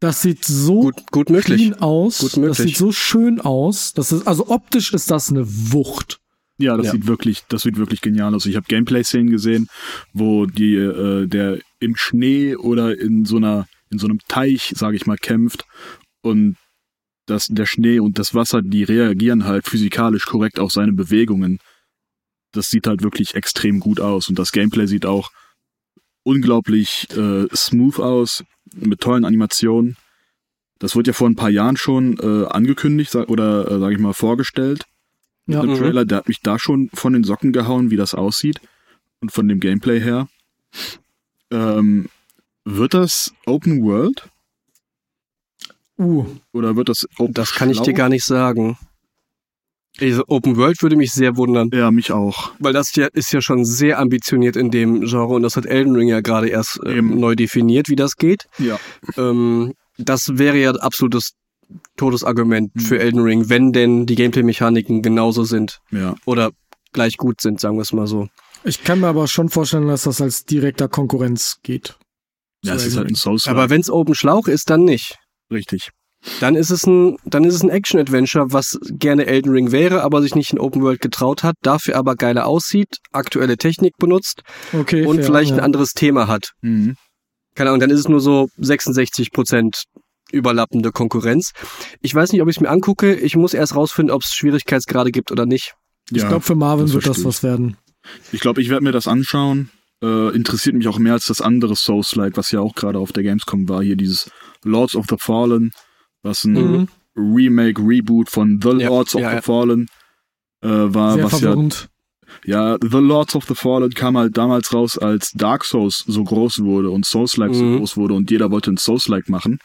Das sieht so Gut, gut möglich. clean aus. Gut Das möglich. sieht so schön aus. Das ist, also optisch ist das eine Wucht. Ja, das Ja. sieht wirklich, das sieht wirklich genial aus. Ich habe Gameplay-Szenen gesehen, wo die, äh, der im Schnee oder in so einer, in so einem Teich, sage ich mal, kämpft und das, der Schnee und das Wasser, die reagieren halt physikalisch korrekt auf seine Bewegungen. Das sieht halt wirklich extrem gut aus und das Gameplay sieht auch unglaublich äh, smooth aus, mit tollen Animationen. Das wurde ja vor ein paar Jahren schon äh, angekündigt oder, äh, sage ich mal, vorgestellt Ja. mit dem Mhm. Trailer, der hat mich da schon von den Socken gehauen, wie das aussieht und von dem Gameplay her. Ähm, wird das Open World Uh, oder wird das Open Das kann ich dir gar nicht sagen. Also Open World würde mich sehr wundern, Ja, mich auch. weil das ja, ist ja schon sehr ambitioniert in dem Genre und das hat Elden Ring ja gerade erst ähm, Eben. neu definiert, wie das geht. Ja. Ähm, das wäre ja absolutes Todesargument Mhm. für Elden Ring, wenn denn die Gameplay-Mechaniken genauso sind Ja. oder gleich gut sind, sagen wir es mal so. ich kann mir aber schon vorstellen, dass das als direkter Konkurrenz geht. Ja, es ist halt ein Souls. Aber wenn's Open Schlauch ist, dann nicht. richtig. Dann ist es ein, dann ist es ein Action-Adventure, was gerne Elden Ring wäre, aber sich nicht in Open World getraut hat, dafür aber geiler aussieht, aktuelle Technik benutzt. Okay, und fair, vielleicht ja. ein anderes Thema hat. Mhm. Keine Ahnung, dann ist es nur so 66 Prozent überlappende Konkurrenz. Ich weiß nicht, ob ich es mir angucke. Ich muss erst rausfinden, ob es Schwierigkeitsgrade gibt oder nicht. Ich Ja, glaube, für Marvin das wird das was werden. Ich glaube, ich werde mir das anschauen. Äh, interessiert mich auch mehr als das andere Souls-like, was ja auch gerade auf der Gamescom war. Hier dieses Lords of the Fallen, was ein Mhm. Remake, Reboot von The Ja, Lords of ja, the. Fallen äh, war, Sehr was ja verwirrend. Ja, The Lords of the Fallen kam halt damals raus, als Dark Souls so groß wurde und Souls-like so Mhm. groß wurde und jeder wollte ein Souls-like machen.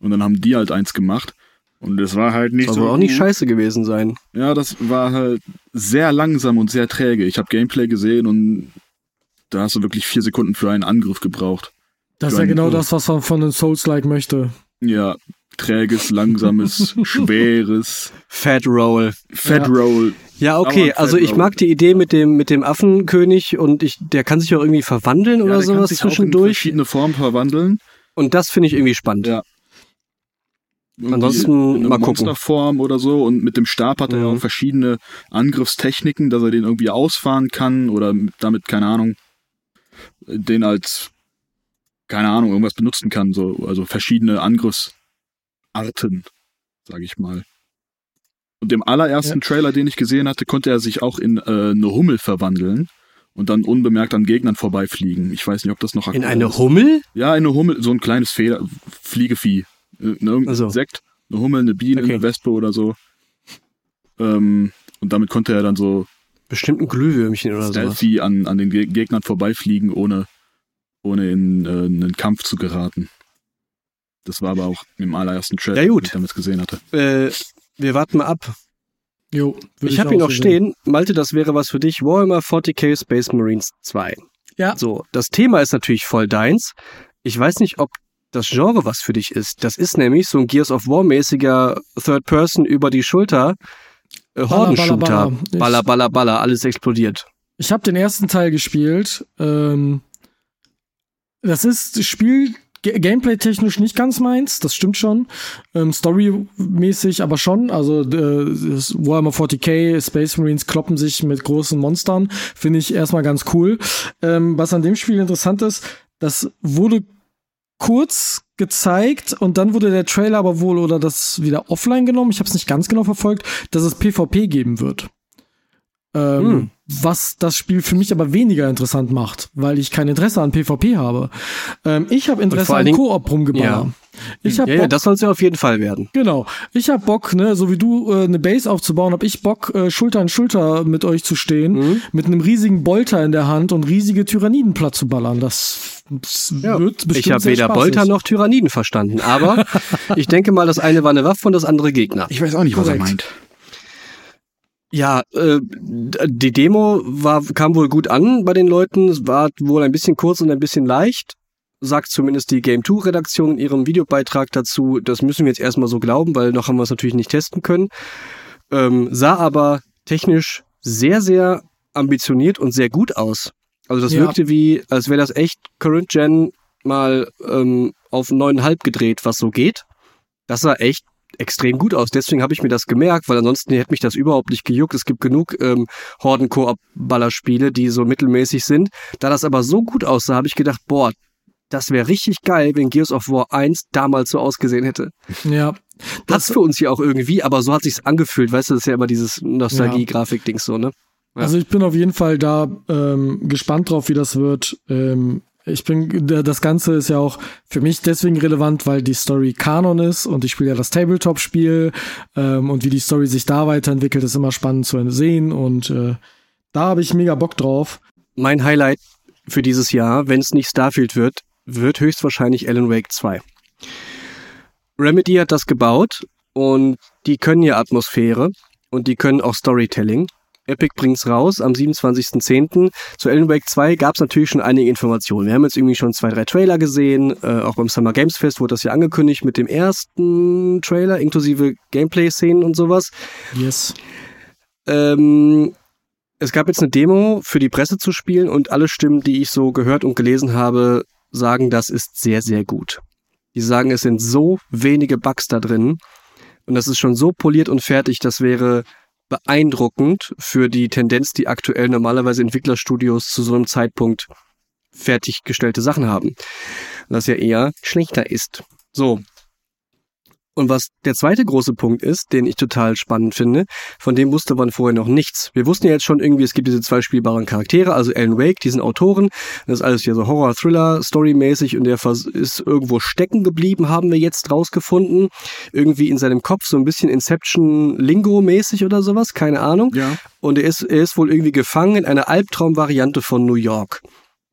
Und dann haben die halt eins gemacht. Und das war halt nicht Soll so. auch nicht scheiße gewesen sein. Ja, das war halt sehr langsam und sehr träge. Ich habe Gameplay gesehen und da hast du wirklich vier Sekunden für einen Angriff gebraucht. Das ist ja genau Cage. das, was man von den Souls-like möchte. Ja, träges, langsames, (laughs) schweres, Fat Roll. Fat Ja. Roll. Ja, okay. Also ich mag die Idee mit dem mit dem Affenkönig und ich der kann sich auch irgendwie verwandeln Ja, oder der kann sowas sich auch in zwischendurch. verschiedene Formen verwandeln. Und das finde ich irgendwie spannend. Ja. Irgendwie Ansonsten in einer mal gucken. Monsterform oder so und mit dem Stab hat er ja Mhm. auch verschiedene Angriffstechniken, dass er den irgendwie ausfahren kann oder mit- damit, keine Ahnung, den als, keine Ahnung, irgendwas benutzen kann, so, also verschiedene Angriffsarten, sage ich mal. Und im allerersten Trailer, den ich gesehen hatte, konnte er sich auch in äh, eine Hummel verwandeln und dann unbemerkt an Gegnern vorbeifliegen. Ich weiß nicht, ob das noch In eine ist. Hummel? Ja, eine Hummel, so ein kleines Feder, Fliegevieh. Äh, Irgendein Ach so. Insekt, eine Hummel, eine Biene, Okay. eine Wespe oder so. Ähm, und damit konnte er dann so Bestimmt ein Glühwürmchen oder sowas. stealthy an, an den Ge Gegnern vorbeifliegen, ohne, ohne in äh, einen Kampf zu geraten. Das war aber auch im allerersten Trailer, Ja, gut. den ich damals gesehen hatte. Äh, wir warten mal ab. Jo, würd Ich habe ihn noch stehen. Malte, das wäre was für dich. Warhammer 40k Space Marines 2. Ja. So, das Thema ist natürlich voll deins. Ich weiß nicht, ob das Genre was für dich ist. Das ist nämlich so ein Gears of War mäßiger Third Person über die Schulter. Äh, Hordenshooter. baller, baller. Ich- Baller, baller, baller, alles explodiert. Ich habe den ersten Teil gespielt. Ähm, das ist das Spiel Gameplay-technisch nicht ganz meins, das stimmt schon. Ähm, Story-mäßig aber schon. Also äh, Warhammer 40k, Space Marines kloppen sich mit großen Monstern. Finde ich erstmal ganz cool. Ähm, was an dem Spiel interessant ist, das wurde kurz gezeigt und dann wurde der Trailer aber wohl oder das wieder offline genommen. Ich habe es nicht ganz genau verfolgt, dass es PvP geben wird. Ähm, Hm. Was das Spiel für mich aber weniger interessant macht, weil ich kein Interesse an PvP habe. Ähm, ich habe Interesse an Koop rumgeballern. Ja. Ich habe Ja, ja, Bock, das soll es ja auf jeden Fall werden. genau. Ich habe Bock, ne, so wie du äh, eine Base aufzubauen, habe ich Bock äh, Schulter an Schulter mit euch zu stehen, Mhm. mit einem riesigen Bolter in der Hand und riesige Tyranniden platt zu ballern. Das, das Ja. wird bestimmt Ich habe weder spaßig. Bolter noch Tyranniden verstanden, aber (laughs) ich denke mal, das eine war eine Waffe und das andere Gegner. Ich weiß auch nicht, was er Korrekt. meint. Ja, äh, die Demo war, kam wohl gut an bei den Leuten. Es war wohl ein bisschen kurz und ein bisschen leicht. Sagt zumindest die Game 2 Redaktion in ihrem Videobeitrag dazu. Das müssen wir jetzt erstmal so glauben, weil noch haben wir es natürlich nicht testen können. Ähm, sah aber technisch sehr, sehr ambitioniert und sehr gut aus. Also das Ja. wirkte wie, als wäre das echt Current Gen mal ähm, auf 9,5 gedreht, was so geht. Das sah echt extrem gut aus. Deswegen habe ich mir das gemerkt, weil ansonsten hätte mich das überhaupt nicht gejuckt. Es gibt genug ähm, Horden-Koop-Ballerspiele, die so mittelmäßig sind. Da das aber so gut aussah, habe ich gedacht, boah, das wäre richtig geil, wenn Gears of War 1 damals so ausgesehen hätte. Ja. Hat's Das, für uns ja auch irgendwie, aber so hat sich's angefühlt. Weißt du, das ist ja immer dieses Nostalgie-Grafik-Dings so, ne? Ja. Also ich bin auf jeden Fall da ähm, gespannt drauf, wie das wird. Ähm, ich bin, das Ganze ist ja auch für mich deswegen relevant, weil die Story Kanon ist und ich spiele ja das Tabletop-Spiel ähm, und wie die Story sich da weiterentwickelt, ist immer spannend zu sehen und äh, da habe ich mega Bock drauf. Mein Highlight für dieses Jahr, wenn es nicht Starfield wird, wird höchstwahrscheinlich Alan Wake 2. Remedy hat das gebaut und die können ja Atmosphäre und die können auch Storytelling. Epic bringt's raus am 27.10. Zu Alan Wake 2 gab's natürlich schon einige Informationen. Wir haben jetzt irgendwie schon zwei, drei Trailer gesehen. Äh, auch beim Summer Games Fest wurde das ja angekündigt mit dem ersten Trailer inklusive Gameplay-Szenen und sowas. Yes. Ähm, es gab jetzt eine Demo für die Presse zu spielen und alle Stimmen, die ich so gehört und gelesen habe, sagen, das ist sehr, sehr gut. Die sagen, es sind so wenige Bugs da drin und das ist schon so poliert und fertig, das wäre beeindruckend für die Tendenz, die aktuell normalerweise Entwicklerstudios zu so einem Zeitpunkt fertiggestellte Sachen haben. Das ja eher schlechter ist. So. Und was der zweite große Punkt ist, den ich total spannend finde, von dem wusste man vorher noch nichts. Wir wussten ja jetzt schon irgendwie, es gibt diese zwei spielbaren Charaktere, also Alan Wake, diesen Autoren. Das ist alles hier so Horror-Thriller, Storymäßig und der ist irgendwo stecken geblieben, haben wir jetzt rausgefunden. Irgendwie in seinem Kopf so ein bisschen Inception-Lingo-mäßig oder sowas, keine Ahnung. Ja. Und er ist, er ist wohl irgendwie gefangen in einer Albtraumvariante von New York.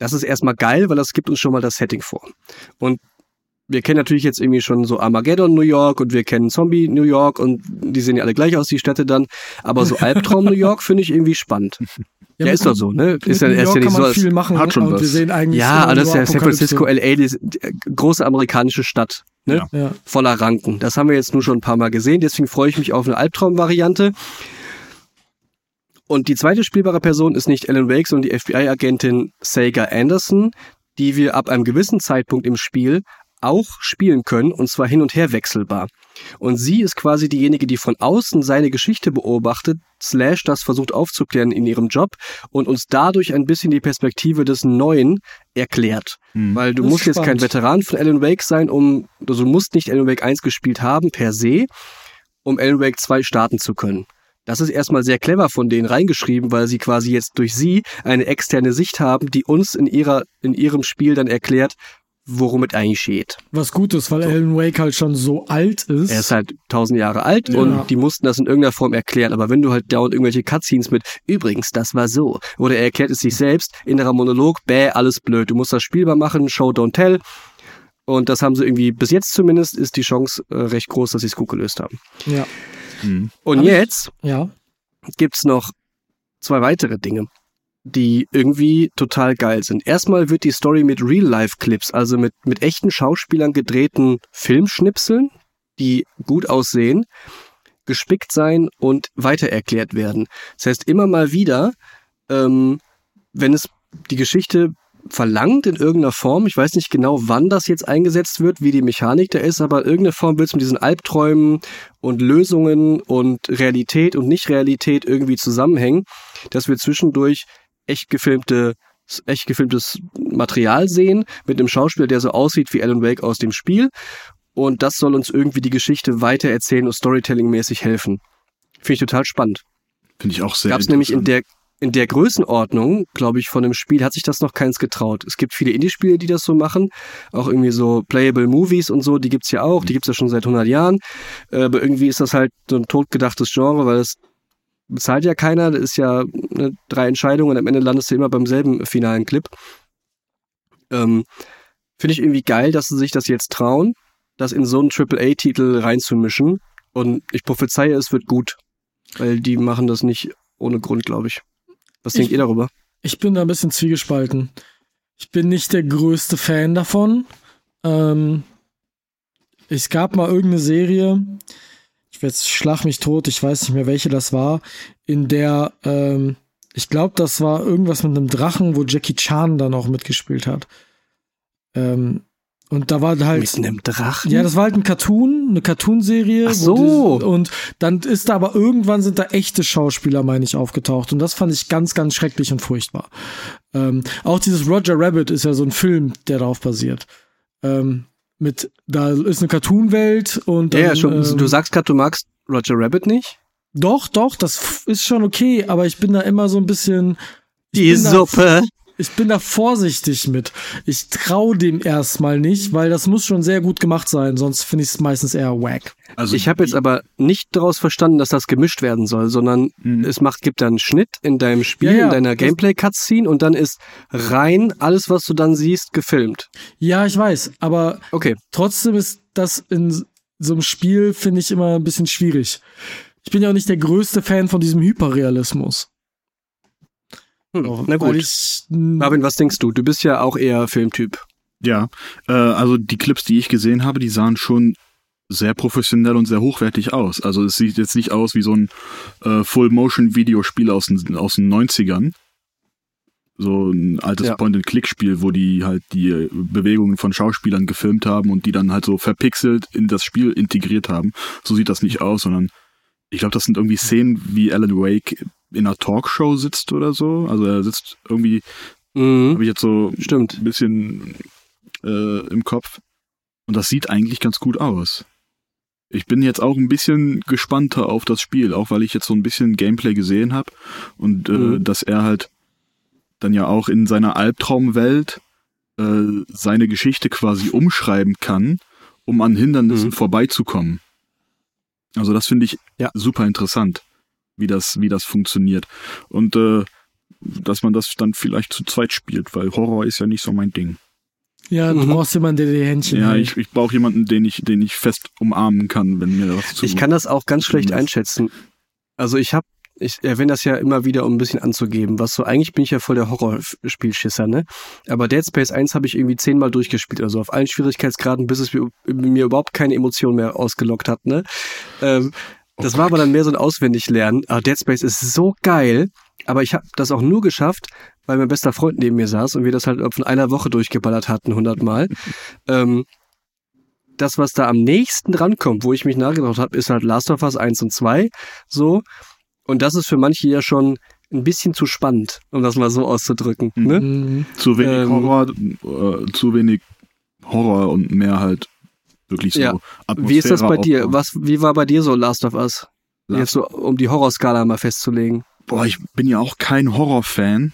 Das ist erstmal geil, weil das gibt uns schon mal das Setting vor. Und wir kennen natürlich jetzt irgendwie schon so Armageddon New York und wir kennen Zombie New York und die sehen ja alle gleich aus, die Städte dann. Aber so (laughs) Albtraum New York finde ich irgendwie spannend. Ja, ja ist doch so, ne? Ist ja, New York ja nicht kann man so, viel machen hat schon und was. wir sehen eigentlich ja, ist ja San Francisco. LA, die, die große amerikanische Stadt, ne? Ja. Voller Ranken. Das haben wir jetzt nur schon ein paar Mal gesehen, deswegen freue ich mich auf eine Albtraum-Variante. Und die zweite spielbare Person ist nicht Alan Wake, sondern die FBI-Agentin Saga Anderson, die wir ab einem gewissen Zeitpunkt im Spiel auch spielen können, und zwar hin und her wechselbar. Und sie ist quasi diejenige, die von außen seine Geschichte beobachtet, slash das versucht aufzuklären in ihrem Job und uns dadurch ein bisschen die Perspektive des Neuen erklärt. Hm. Weil du Das musst jetzt kein. Veteran von Alan Wake sein, um, also du musst nicht Alan Wake 1 gespielt haben per se, um Alan Wake 2 starten zu können. Das ist erstmal sehr clever von denen reingeschrieben, weil sie quasi jetzt durch sie eine externe Sicht haben, die uns in ihrer, in ihrem Spiel dann erklärt, worum es eigentlich geht. Was gut ist, weil Alan Wake halt schon so alt ist. Er ist halt tausend Jahre alt Ja. und die mussten das in irgendeiner Form erklären. Aber wenn du halt dauernd irgendwelche Cutscenes mit, übrigens, das war so, oder er erklärt es sich selbst, innerer Monolog, bäh, alles blöd. Du musst das spielbar machen, Show, don't tell. Und das haben sie irgendwie, bis jetzt zumindest, ist die Chance äh, recht groß, dass sie es gut gelöst haben. ja. Hm. Und Hab ich- jetzt Ja. gibt's noch zwei weitere Dinge, die irgendwie total geil sind. Erstmal wird die Story mit Real-Life-Clips, also mit, mit echten Schauspielern gedrehten Filmschnipseln, die gut aussehen, gespickt sein und weitererklärt werden. Das heißt, immer mal wieder, ähm, wenn es die Geschichte verlangt in irgendeiner Form, ich weiß nicht genau, wann das jetzt eingesetzt wird, wie die Mechanik da ist, aber in irgendeiner Form wird es mit diesen Albträumen und Lösungen und Realität und Nicht-Realität irgendwie zusammenhängen, dass wir zwischendurch echt gefilmte echt gefilmtes Material sehen mit einem Schauspieler, der so aussieht wie Alan Wake aus dem Spiel und das soll uns irgendwie die Geschichte weitererzählen und Storytelling-mäßig helfen. Finde ich total spannend. Finde ich auch sehr Gab es nämlich in der in der Größenordnung, glaube ich, von dem Spiel hat sich das noch keins getraut. Es gibt viele Indie-Spiele, die das so machen, auch irgendwie so Playable Movies und so, die gibt's ja auch, die gibt's ja schon seit 100 Jahren, Äh, aber irgendwie ist das halt so ein totgedachtes Genre, weil das bezahlt ja keiner, das ist ja ne, drei Entscheidungen und am Ende landest du immer beim selben finalen Clip. Ähm, Finde ich irgendwie geil, dass sie sich das jetzt trauen, das in so einen AAA-Titel reinzumischen und ich prophezeie, es wird gut, weil die machen das nicht ohne Grund, glaube ich. Was denkt Ich- ihr darüber? Ich bin da ein bisschen zwiegespalten. Ich bin nicht der größte Fan davon. Ähm, es gab mal irgendeine Serie, jetzt schlag mich tot, ich weiß nicht mehr, welche das war, in der, ähm, ich glaube, das war irgendwas mit einem Drachen, wo Jackie Chan dann auch mitgespielt hat. Ähm, und da war halt. Mit einem Drachen? Ja, das war halt ein Cartoon, eine Cartoonserie. Ach so. die- Und dann ist da aber irgendwann sind da echte Schauspieler, meine ich, aufgetaucht. Und das fand ich ganz, ganz schrecklich und furchtbar. Ähm, auch dieses Roger Rabbit ist ja so ein Film, der darauf basiert. Ähm, mit, da ist eine Cartoonwelt und ja, dann, ja, schon. ähm, du sagst gerade, du magst Roger Rabbit nicht? Doch, doch, das ist schon okay, aber ich bin da immer so ein bisschen. Die bin da- Suppe. Ich bin da vorsichtig mit. Ich trau dem erstmal nicht, weil das muss schon sehr gut gemacht sein, sonst finde ich es meistens eher wack. Also Ich habe jetzt aber nicht daraus verstanden, dass das gemischt werden soll, sondern Mhm. es macht, gibt da einen Schnitt in deinem Spiel, Ja, ja, in deiner das- Gameplay-Cutscene und dann ist rein alles, was du dann siehst, gefilmt. Ja, ich weiß, aber Okay. trotzdem ist das in so einem Spiel, finde ich, immer ein bisschen schwierig. Ich bin ja auch nicht der größte Fan von diesem Hyperrealismus. Hm, na gut. Marvin, was denkst du? Du bist ja auch eher Filmtyp. Ja, äh, also die Clips, die ich gesehen habe, die sahen schon sehr professionell und sehr hochwertig aus. Also es sieht jetzt nicht aus wie so ein äh, Full-Motion-Videospiel aus, den- aus den 90ern. So ein altes Ja. Point-and-Click-Spiel, wo die halt die Bewegungen von Schauspielern gefilmt haben und die dann halt so verpixelt in das Spiel integriert haben. So sieht das nicht aus, sondern ich glaube, das sind irgendwie Szenen, wie Alan Wake in einer Talkshow sitzt oder so. Also er sitzt irgendwie, Mhm. habe ich jetzt so Stimmt. ein bisschen äh, im Kopf. Und das sieht eigentlich ganz gut aus. ich bin jetzt auch ein bisschen gespannter auf das Spiel, auch weil ich jetzt so ein bisschen Gameplay gesehen habe und äh, Mhm. dass er halt dann ja auch in seiner Albtraumwelt äh, seine Geschichte quasi umschreiben kann, um an Hindernissen Mhm. vorbeizukommen. Also das finde ich Ja. super interessant, wie das, wie das funktioniert. Und äh, dass man das dann vielleicht zu zweit spielt, weil Horror ist ja nicht so mein Ding. Ja, du Mhm. brauchst jemanden, der dir die Händchen Ja, hält. ich, ich brauche jemanden, den ich, den ich fest umarmen kann, wenn mir was zu. Ich kann das auch ganz schlecht das- einschätzen. Also ich habe, ich erwähne das ja immer wieder, um ein bisschen anzugeben. Was so, eigentlich bin ich ja voll der Horrorspielschisser, ne? Aber Dead Space 1 habe ich irgendwie zehnmal durchgespielt, also auf allen Schwierigkeitsgraden, bis es mir, mir überhaupt keine Emotion mehr ausgelockt hat, ne? Ähm, das war aber dann mehr so ein Auswendiglernen. Aber Dead Space ist so geil, aber ich habe das auch nur geschafft, weil mein bester Freund neben mir saß und wir das halt von einer Woche durchgeballert hatten, hundertmal. (laughs) ähm, das, was da am nächsten drankommt, wo ich mich nachgedacht habe, ist halt Last of Us 1 und 2. So. Und das ist für manche ja schon ein bisschen zu spannend, um das mal so auszudrücken. Ne? Mhm. Zu wenig Ähm, Horror, äh, zu wenig Horror und mehr halt wirklich so Ja. Atmosphäre Wie ist das bei dir? aufbauen. Was, wie war bei dir so Last of Us? Last- Jetzt so, um die Horrorskala mal festzulegen. Boah, ich bin ja auch kein Horror-Fan.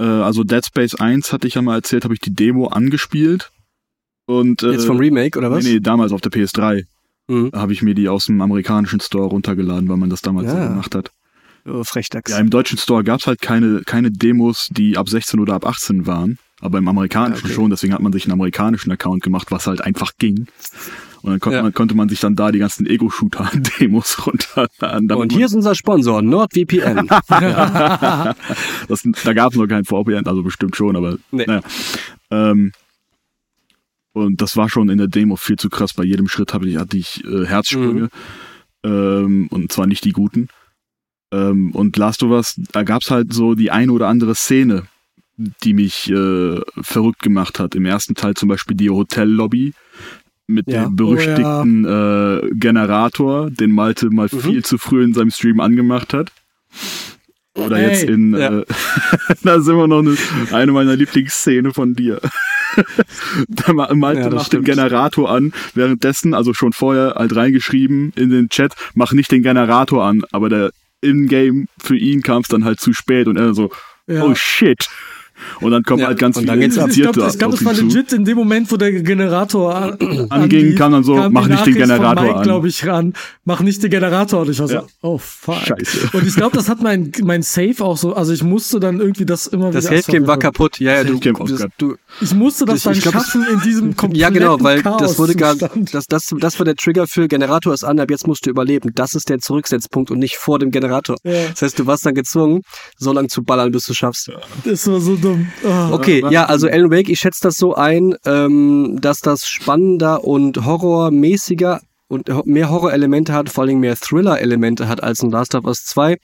Äh, also Dead Space 1 hatte ich ja mal erzählt, habe ich die Demo angespielt. Und, äh, Jetzt vom Remake, oder was? Nee, nee, damals auf der PS3 Mhm. habe ich mir die aus dem amerikanischen Store runtergeladen, weil man das damals so Ja. gemacht hat. Oh, Frechdachs. Ja, im deutschen Store gab's halt keine, keine Demos, die ab 16 oder ab 18 waren. Aber im amerikanischen okay. schon, deswegen hat man sich einen amerikanischen Account gemacht, was halt einfach ging. Und dann konnte, Ja. man, konnte man sich dann da die ganzen Ego-Shooter-Demos (laughs) runterladen. Und hier ist unser Sponsor, NordVPN. (laughs) das, da gab's noch kein VPN, also bestimmt schon, aber Nee. naja. Ähm, und das war schon in der Demo viel zu krass. Bei jedem Schritt hab ich, hatte ich äh, Herzsprünge. Ähm, und zwar nicht die guten. Ähm, und Last of Us, da gab's halt so die eine oder andere Szene, die mich äh, verrückt gemacht hat. Im ersten Teil zum Beispiel die Hotellobby mit Ja. dem berüchtigten äh, Generator, den Malte mal Mhm. viel zu früh in seinem Stream angemacht hat. Oder Hey. jetzt in, Ja. äh, (laughs) da ist immer noch eine, eine meiner Lieblingsszene von dir. (laughs) da ma- Malte Ja, macht den stimmt. Generator an, währenddessen, also schon vorher halt reingeschrieben in den Chat, mach nicht den Generator an, aber der in-game für ihn kam es dann halt zu spät und er so, Ja. oh shit. Und dann kommen Ja, halt ganz viele Infizierte das war ihn zu. legit in dem Moment, wo der Generator an, Anging, kam dann so, mach nicht den Generator Mike, an. glaube ich, ran. Mach nicht den Generator. Und ich war so, Ja. oh fuck. Scheiße. Und ich glaube, das hat mein, mein Save auch so, also ich musste dann irgendwie das immer Das wieder... Health Game war kaputt. Ja, ja, Das du, das, kaputt. du, Ich musste das Ich- dann ich glaub, das- schaffen in diesem kompletten (laughs) Ja, genau, weil Chaos das wurde gar, das, das, das war der Trigger für Generator ist an, ab jetzt musst du überleben. Das ist der Zurücksetzpunkt und nicht vor dem Generator. Ja. Das heißt, du warst dann gezwungen, so lange zu ballern, bis du schaffst. Das war so dumm. Ah. Okay, Ja, also Alan Wake, ich schätze das so ein, ähm, dass das spannender und horrormäßiger und mehr Horrorelemente hat, vor allem mehr Thriller-Elemente hat als in Last of Us 2.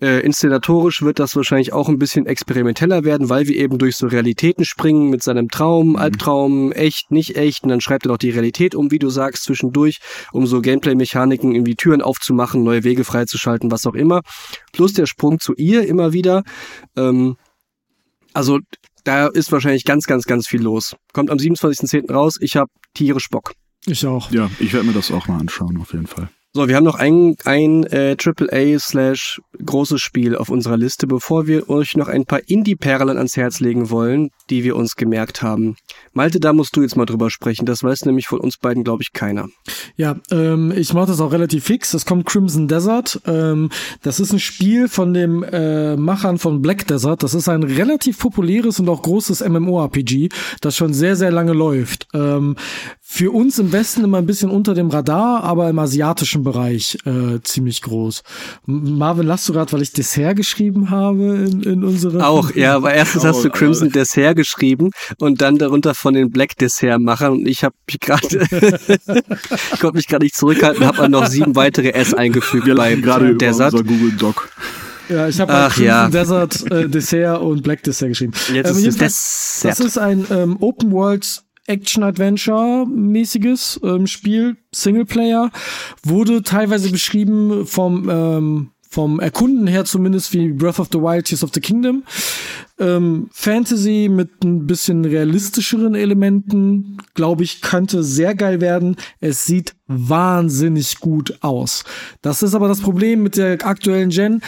Äh, inszenatorisch wird das wahrscheinlich auch ein bisschen experimenteller werden, weil wir eben durch so Realitäten springen mit seinem Traum, Albtraum, echt, nicht echt. Und dann schreibt er noch die Realität um, wie du sagst, zwischendurch, um so Gameplay-Mechaniken irgendwie Türen aufzumachen, neue Wege freizuschalten, was auch immer. Plus der Sprung zu ihr immer wieder. Ähm, also da ist wahrscheinlich ganz, ganz, ganz viel los. Kommt am 27.10. raus. Ich habe tierisch Bock. Ich auch. Ja, ich werde mir das auch mal anschauen, auf jeden Fall. So, wir haben noch ein, ein äh, AAA slash großes Spiel auf unserer Liste, bevor wir euch noch ein paar Indie-Perlen ans Herz legen wollen, die wir uns gemerkt haben. Malte, da musst du jetzt mal drüber sprechen. Das weiß nämlich von uns beiden, glaube ich, keiner. Ja, ähm, ich mache das auch relativ fix. Es kommt Crimson Desert. Ähm, das ist ein Spiel von dem äh, Machern von Black Desert. Das ist ein relativ populäres und auch großes MMORPG, das schon sehr, sehr lange läuft. Ähm, für uns im Westen immer ein bisschen unter dem Radar, aber im asiatischen Bereich äh, ziemlich groß. Marvin, lachst du gerade, weil ich Dessert geschrieben habe in, in unserer... Auch, ja, aber (laughs) erstens hast du Oh, Crimson Dessert geschrieben und dann darunter von den Black Dessert-Machern und ich habe mich gerade, (laughs) ich konnte mich gerade nicht zurückhalten, habe noch sieben weitere S eingefügt Wir bei lachen gerade über Desert. unser Google Doc. Ja, ich habe Ach, Crimson ja. Desert äh, Dessert und Black Dessert geschrieben. Jetzt Ähm, ist es Dessert. Das ist ein ähm, Open World Action-Adventure-mäßiges ähm, Spiel, Singleplayer, wurde teilweise beschrieben vom, ähm, vom Erkunden her zumindest wie Breath of the Wild, Tears of the Kingdom. ähm, Fantasy mit ein bisschen realistischeren Elementen, glaube ich, könnte sehr geil werden. Es sieht wahnsinnig gut aus. Das ist aber das Problem mit der aktuellen Gen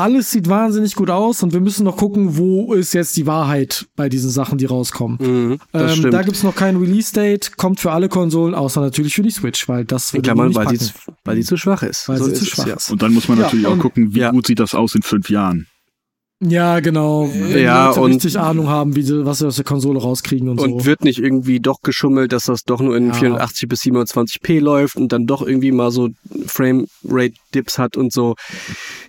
alles sieht wahnsinnig gut aus und wir müssen noch gucken, wo ist jetzt die Wahrheit bei diesen Sachen, die rauskommen. Mhm, ähm, da gibt's noch kein Release-Date, kommt für alle Konsolen, außer natürlich für die Switch, weil das wird Klammern, weil, die, weil die zu schwach ist. Weil so sie ist zu schwach ist. Und dann muss man natürlich ja, auch gucken, wie ja. gut sieht das aus in fünf Jahren. Ja, genau. Wenn ja, und richtig Ahnung haben, wie sie, was sie aus der Konsole rauskriegen und, und so. Und wird nicht irgendwie doch geschummelt, dass das doch nur in ja. 480 bis 720p läuft und dann doch irgendwie mal so Frame Rate Dips hat und so.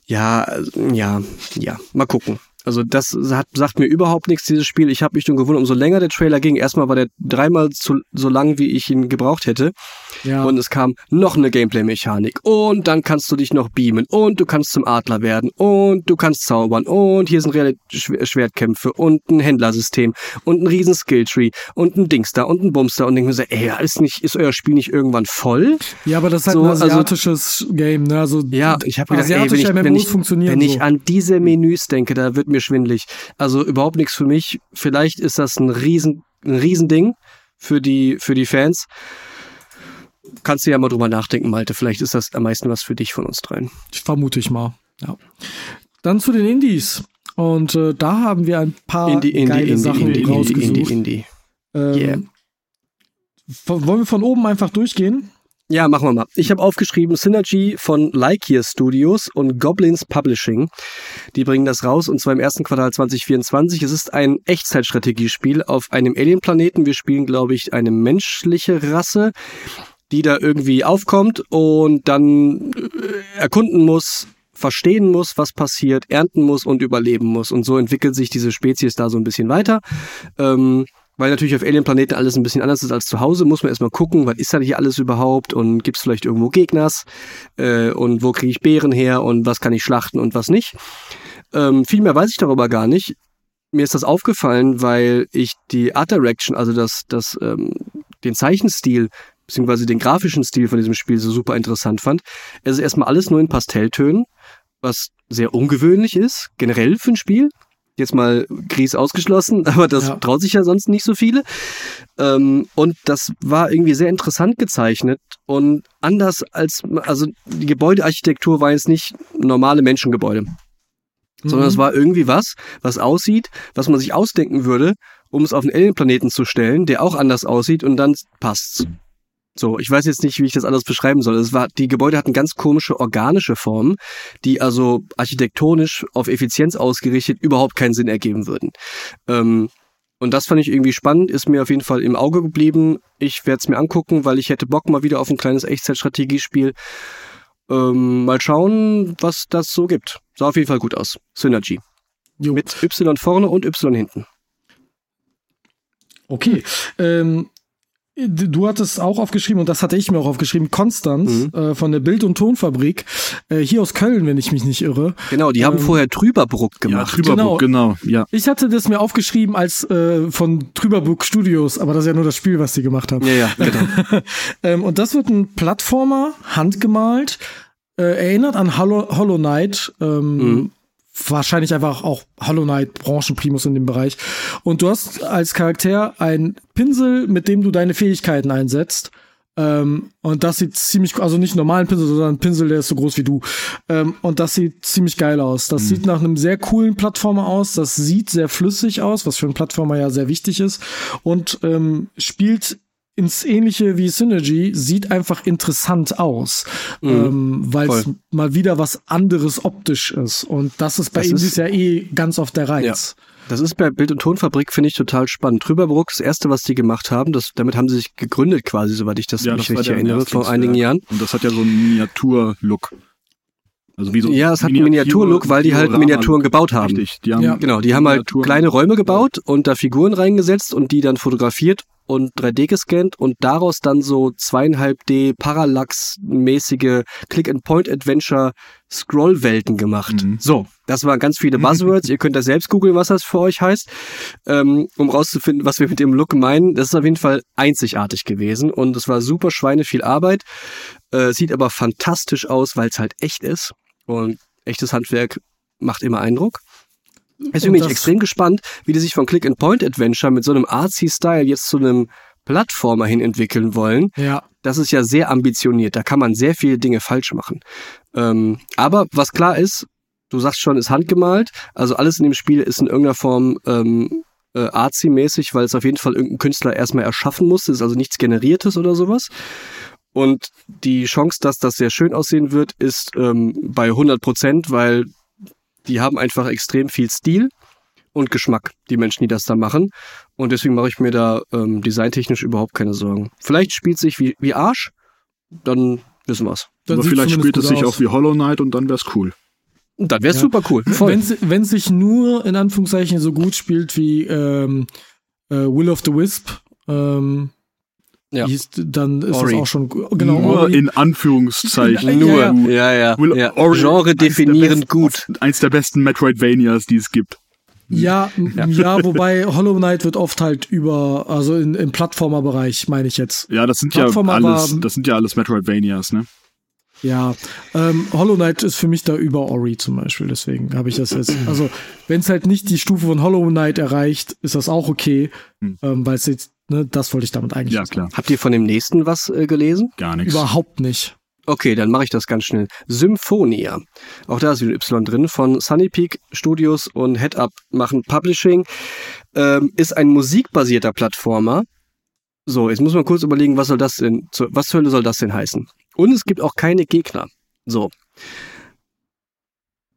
Ja, ja, ja. Mal gucken. Also das hat, sagt mir überhaupt nichts, dieses Spiel. Ich habe mich schon gewundert, umso länger der Trailer ging. Erstmal war der dreimal zu, so lang, wie ich ihn gebraucht hätte. Ja. Und es kam noch eine Gameplay-Mechanik. Und dann kannst du dich noch beamen. Und du kannst zum Adler werden. Und du kannst zaubern. Und hier sind reelle Schwertkämpfe. Und ein Händlersystem. Und ein riesen Skilltree. Und ein Dingster. Und ein Bumster. Und denke mir so, ey, ist, nicht, ist euer Spiel nicht irgendwann voll? Ja, aber das ist halt so, ein also asiatisches also, Game. Ne? Also, ja, ich habe gedacht, ey, wenn ich, wenn ich, wenn ich an diese Menüs denke, da wird mir schwindlig. Also überhaupt nichts für mich. Vielleicht ist das ein riesen, ein Riesending für die, für die Fans. Kannst du ja mal drüber nachdenken, Malte. Vielleicht ist das am meisten was für dich von uns dreien. Vermute ich mal. Ja. Dann zu den Indies. Und äh, da haben wir ein paar Indie, Indie, geile Indie, Sachen Indie, rausgesucht. Indie, Indie, ähm, yeah. Wollen wir von oben einfach durchgehen? Ja, machen wir mal. Ich habe aufgeschrieben Synergy von Likeyear Studios und Goblins Publishing. Die bringen das raus und zwar im ersten Quartal 2024. Es ist ein Echtzeitstrategiespiel auf einem Alienplaneten. Wir spielen, glaube ich, eine menschliche Rasse, die da irgendwie aufkommt und dann äh, erkunden muss, verstehen muss, was passiert, ernten muss und überleben muss. Und so entwickelt sich diese Spezies da so ein bisschen weiter. Ähm, weil natürlich auf Alien-Planeten alles ein bisschen anders ist als zu Hause, muss man erstmal gucken, was ist da hier alles überhaupt und gibt es vielleicht irgendwo Gegners äh, und wo kriege ich Beeren her und was kann ich schlachten und was nicht. Ähm, viel mehr weiß ich darüber gar nicht. Mir ist das aufgefallen, weil ich die Art Direction, also das, das, ähm, den Zeichenstil beziehungsweise den grafischen Stil von diesem Spiel so super interessant fand. Es ist erstmal alles nur in Pastelltönen, was sehr ungewöhnlich ist, generell für ein Spiel jetzt mal Gries ausgeschlossen, (laughs) aber das ja. traut sich ja sonst nicht so viele. Ähm, und das war irgendwie sehr interessant gezeichnet und anders als, also die Gebäudearchitektur war jetzt nicht normale Menschengebäude, mhm. sondern es war irgendwie was, was aussieht, was man sich ausdenken würde, um es auf einen Alien-Planeten zu stellen, der auch anders aussieht und dann passt's. So, ich weiß jetzt nicht, wie ich das alles beschreiben soll. Es war, die Gebäude hatten ganz komische organische Formen, die also architektonisch auf Effizienz ausgerichtet überhaupt keinen Sinn ergeben würden. Ähm, und das fand ich irgendwie spannend, ist mir auf jeden Fall im Auge geblieben. Ich werde es mir angucken, weil ich hätte Bock mal wieder auf ein kleines Echtzeitstrategiespiel. Ähm, mal schauen, was das so gibt. Sah auf jeden Fall gut aus. Synergy. Jo. Mit Y vorne und Y hinten. Okay. Ähm, Du hattest auch aufgeschrieben, und das hatte ich mir auch aufgeschrieben, Konstanz mhm. äh, von der Bild- und Tonfabrik, äh, hier aus Köln, wenn ich mich nicht irre. Genau, die haben ähm, vorher Trüberbruck gemacht. Ja, Trüberbruck, genau. genau. ja. Ich hatte das mir aufgeschrieben als äh, von Trüberbruck Studios, aber das ist ja nur das Spiel, was die gemacht haben. Ja, ja, genau. (laughs) ähm, und das wird ein Plattformer, handgemalt, äh, erinnert an Hollow, Hollow Knight, ähm, mhm wahrscheinlich einfach auch Hollow Knight Branchenprimus in dem Bereich. Und du hast als Charakter einen Pinsel, mit dem du deine Fähigkeiten einsetzt. Ähm, und das sieht ziemlich, also nicht normalen Pinsel, sondern ein Pinsel, der ist so groß wie du. Ähm, und das sieht ziemlich geil aus. Das mhm. sieht nach einem sehr coolen Plattformer aus. Das sieht sehr flüssig aus, was für einen Plattformer ja sehr wichtig ist. Und ähm, spielt ins ähnliche wie Synergy sieht einfach interessant aus, mhm, ähm, weil es mal wieder was anderes optisch ist. Und das ist bei das Indies ja eh ganz oft der Reiz. Ja. Das ist bei Bild- und Tonfabrik, finde ich, total spannend. Trüberbruck, das erste, was die gemacht haben, das, damit haben sie sich gegründet quasi, soweit ich das ja, mich das richtig erinnere, vor einigen Jahren. Und das hat ja so einen Miniatur-Look. Also wie so ja, es hat einen Miniatur-Look, weil die halt Miniaturen gebaut haben. Richtig, die haben ja. Genau, die haben halt kleine Räume gebaut und da Figuren reingesetzt und die dann fotografiert und 3D gescannt und daraus dann so zweieinhalb D Parallax-mäßige Click-and-Point-Adventure Scroll-Welten gemacht. Mhm. So, das waren ganz viele Buzzwords. (laughs) Ihr könnt da selbst googeln, was das für euch heißt, ähm, um rauszufinden, was wir mit dem Look meinen. Das ist auf jeden Fall einzigartig gewesen und es war super Schweine viel Arbeit. Äh, sieht aber fantastisch aus, weil es halt echt ist und echtes Handwerk macht immer Eindruck. Deswegen bin ich extrem gespannt, wie die sich von Click-and-Point-Adventure mit so einem Artsy-Style jetzt zu einem Plattformer hin entwickeln wollen. Ja. Das ist ja sehr ambitioniert. Da kann man sehr viele Dinge falsch machen. Ähm, aber was klar ist, du sagst schon, ist handgemalt. Also alles in dem Spiel ist in irgendeiner Form ähm, äh, artsy-mäßig, weil es auf jeden Fall irgendein Künstler erstmal erschaffen muss. Es ist also nichts Generiertes oder sowas. Und die Chance, dass das sehr schön aussehen wird, ist ähm, bei 100 Prozent, weil die haben einfach extrem viel Stil und Geschmack, die Menschen, die das da machen. Und deswegen mache ich mir da ähm, designtechnisch überhaupt keine Sorgen. Vielleicht spielt sich wie, wie Arsch, dann wissen wir's. Dann Aber vielleicht spielt es sich aus. auch wie Hollow Knight und dann wär's cool. Und dann wär's Ja. super cool. Wenn wenn sich nur in Anführungszeichen so gut spielt wie ähm, äh, Will of the Wisp, ähm, Ja. hieß, dann ist Ori. das auch schon genau. Nur Ori. in Anführungszeichen. Ja, Nur, ja. ja, ja. Ja. Ori- Genre definierend besten- gut. Eins der besten Metroidvanias, die es gibt. Ja, ja. ja, (laughs) wobei Hollow Knight wird oft halt über, also in, im Plattformer-Bereich, meine ich jetzt. Ja, das sind ja Plattformer alles, das sind ja alles Metroidvanias, ne? Ja, ähm, Hollow Knight ist für mich da über Ori zum Beispiel, deswegen habe ich das jetzt. Also, wenn es halt nicht die Stufe von Hollow Knight erreicht, ist das auch okay, Hm. ähm, weil es jetzt, ne, das wollte ich damit eigentlich Ja, sagen. klar. Habt ihr von dem nächsten was äh, gelesen? Gar nichts. Überhaupt nicht. Okay, dann mache ich das ganz schnell. Symphonia. Auch da ist wieder ein Y drin von Sunny Peak Studios und Head Up machen Publishing. Ähm, ist ein musikbasierter Plattformer. So, jetzt muss man kurz überlegen, was soll das denn, zu- was zur Hölle soll das denn heißen? Und es gibt auch keine Gegner. So.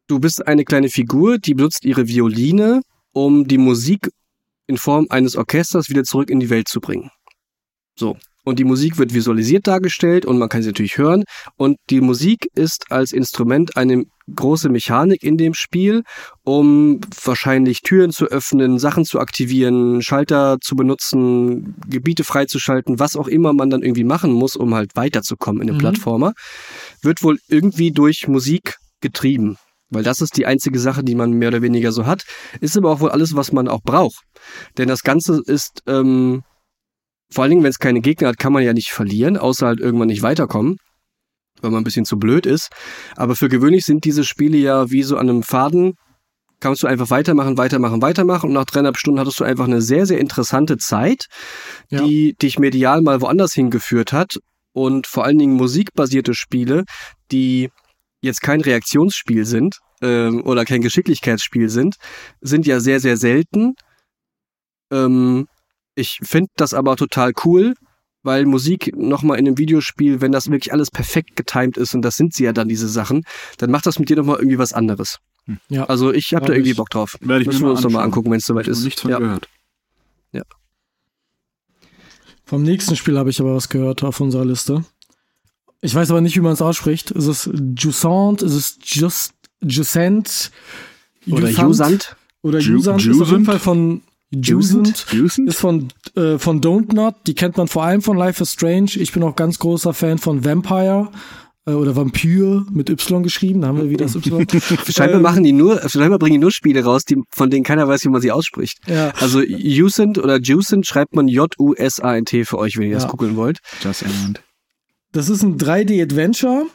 Du bist eine kleine Figur, die benutzt ihre Violine, um die Musik in Form eines Orchesters wieder zurück in die Welt zu bringen. So. Und die Musik wird visualisiert dargestellt und man kann sie natürlich hören. Und die Musik ist als Instrument eine große Mechanik in dem Spiel, um wahrscheinlich Türen zu öffnen, Sachen zu aktivieren, Schalter zu benutzen, Gebiete freizuschalten, was auch immer man dann irgendwie machen muss, um halt weiterzukommen in dem Mhm. Plattformer, wird wohl irgendwie durch Musik getrieben. Weil das ist die einzige Sache, die man mehr oder weniger so hat. Ist aber auch wohl alles, was man auch braucht. Denn das Ganze ist, ähm, vor allen Dingen, wenn es keine Gegner hat, kann man ja nicht verlieren, außer halt irgendwann nicht weiterkommen, weil man ein bisschen zu blöd ist. Aber für gewöhnlich sind diese Spiele ja wie so an einem Faden, kannst du einfach weitermachen, weitermachen, weitermachen und nach dreieinhalb Stunden hattest du einfach eine sehr, sehr interessante Zeit, Ja. die dich medial mal woanders hingeführt hat und vor allen Dingen musikbasierte Spiele, die jetzt kein Reaktionsspiel sind ähm, oder kein Geschicklichkeitsspiel sind, sind ja sehr, sehr selten. Ähm, ich finde das aber total cool, weil Musik nochmal in einem Videospiel, wenn das wirklich alles perfekt getimed ist, und das sind sie ja dann, diese Sachen, dann macht das mit dir nochmal irgendwie was anderes. Ja. Also ich habe da irgendwie ich. Bock drauf. Werde ich Müssen mir wir mal uns nochmal angucken, wenn es soweit ist. nichts von Ja. gehört. Vom nächsten Spiel habe ich aber was gehört auf unserer Liste. Ich weiß aber nicht, wie man es ausspricht. Ist es Jusant? Ist es Just, Jusant? Oder Jusant? Jusant. Oder Ju- Jusant ist auf jeden Jusant? Fall von Jusant? Ist von, äh, von Don't Not. Die kennt man vor allem von Life is Strange. Ich bin auch ganz großer Fan von Vampire. Äh, oder Vampyr mit Y geschrieben. Da haben wir wieder das Y. (laughs) Scheinbar Ähm, machen die nur, scheinbar bringen die nur Spiele raus, die, von denen keiner weiß, wie man sie ausspricht. Ja. Also Jusant oder Jusant schreibt man J-U-S-A-N-T für euch, wenn ihr das Ja. googeln wollt. Just and. Das ist ein 3D-Adventure.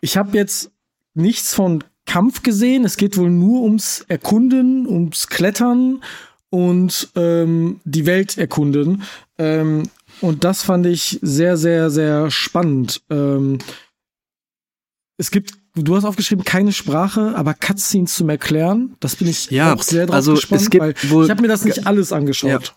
Ich habe jetzt nichts von Kampf gesehen. Es geht wohl nur ums Erkunden, ums Klettern und ähm, die Welt erkunden. Ähm, und das fand ich sehr, sehr, sehr spannend. Ähm, es gibt, du hast aufgeschrieben, keine Sprache, aber Cutscenes zum Erklären. Das bin ich Ja, auch sehr drauf also gespannt, weil ich habe mir das nicht alles angeschaut.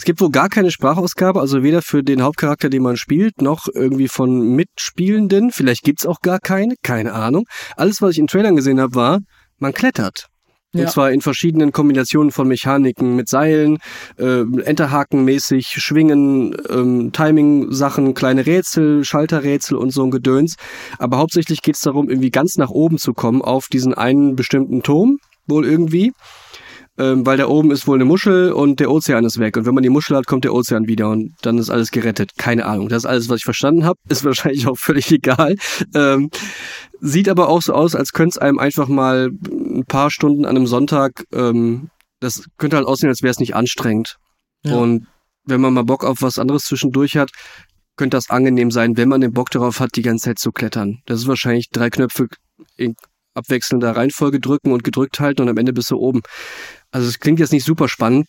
Es gibt wohl gar keine Sprachausgabe, also weder für den Hauptcharakter, den man spielt, noch irgendwie von Mitspielenden. Vielleicht gibt's auch gar keine, keine Ahnung. Alles, was ich in Trailern gesehen habe, war, man klettert. Ja. Und zwar in verschiedenen Kombinationen von Mechaniken mit Seilen, äh, Enterhaken-mäßig, Schwingen, ähm, Timing-Sachen, kleine Rätsel, Schalterrätsel und so ein Gedöns. Aber hauptsächlich geht's darum, irgendwie ganz nach oben zu kommen auf diesen einen bestimmten Turm, wohl irgendwie. Ähm, weil da oben ist wohl eine Muschel und der Ozean ist weg. Und wenn man die Muschel hat, kommt der Ozean wieder und dann ist alles gerettet. Keine Ahnung. Das ist alles, was ich verstanden habe. Ist (laughs) wahrscheinlich auch völlig egal. Ähm, sieht aber auch so aus, als könnte es einem einfach mal ein paar Stunden an einem Sonntag, ähm, das könnte halt aussehen, als wäre es nicht anstrengend. Ja. Und wenn man mal Bock auf was anderes zwischendurch hat, könnte das angenehm sein, wenn man den Bock darauf hat, die ganze Zeit zu klettern. Das ist wahrscheinlich drei Knöpfe in, abwechselnder Reihenfolge drücken und gedrückt halten und am Ende bist du oben. Also es klingt jetzt nicht super spannend.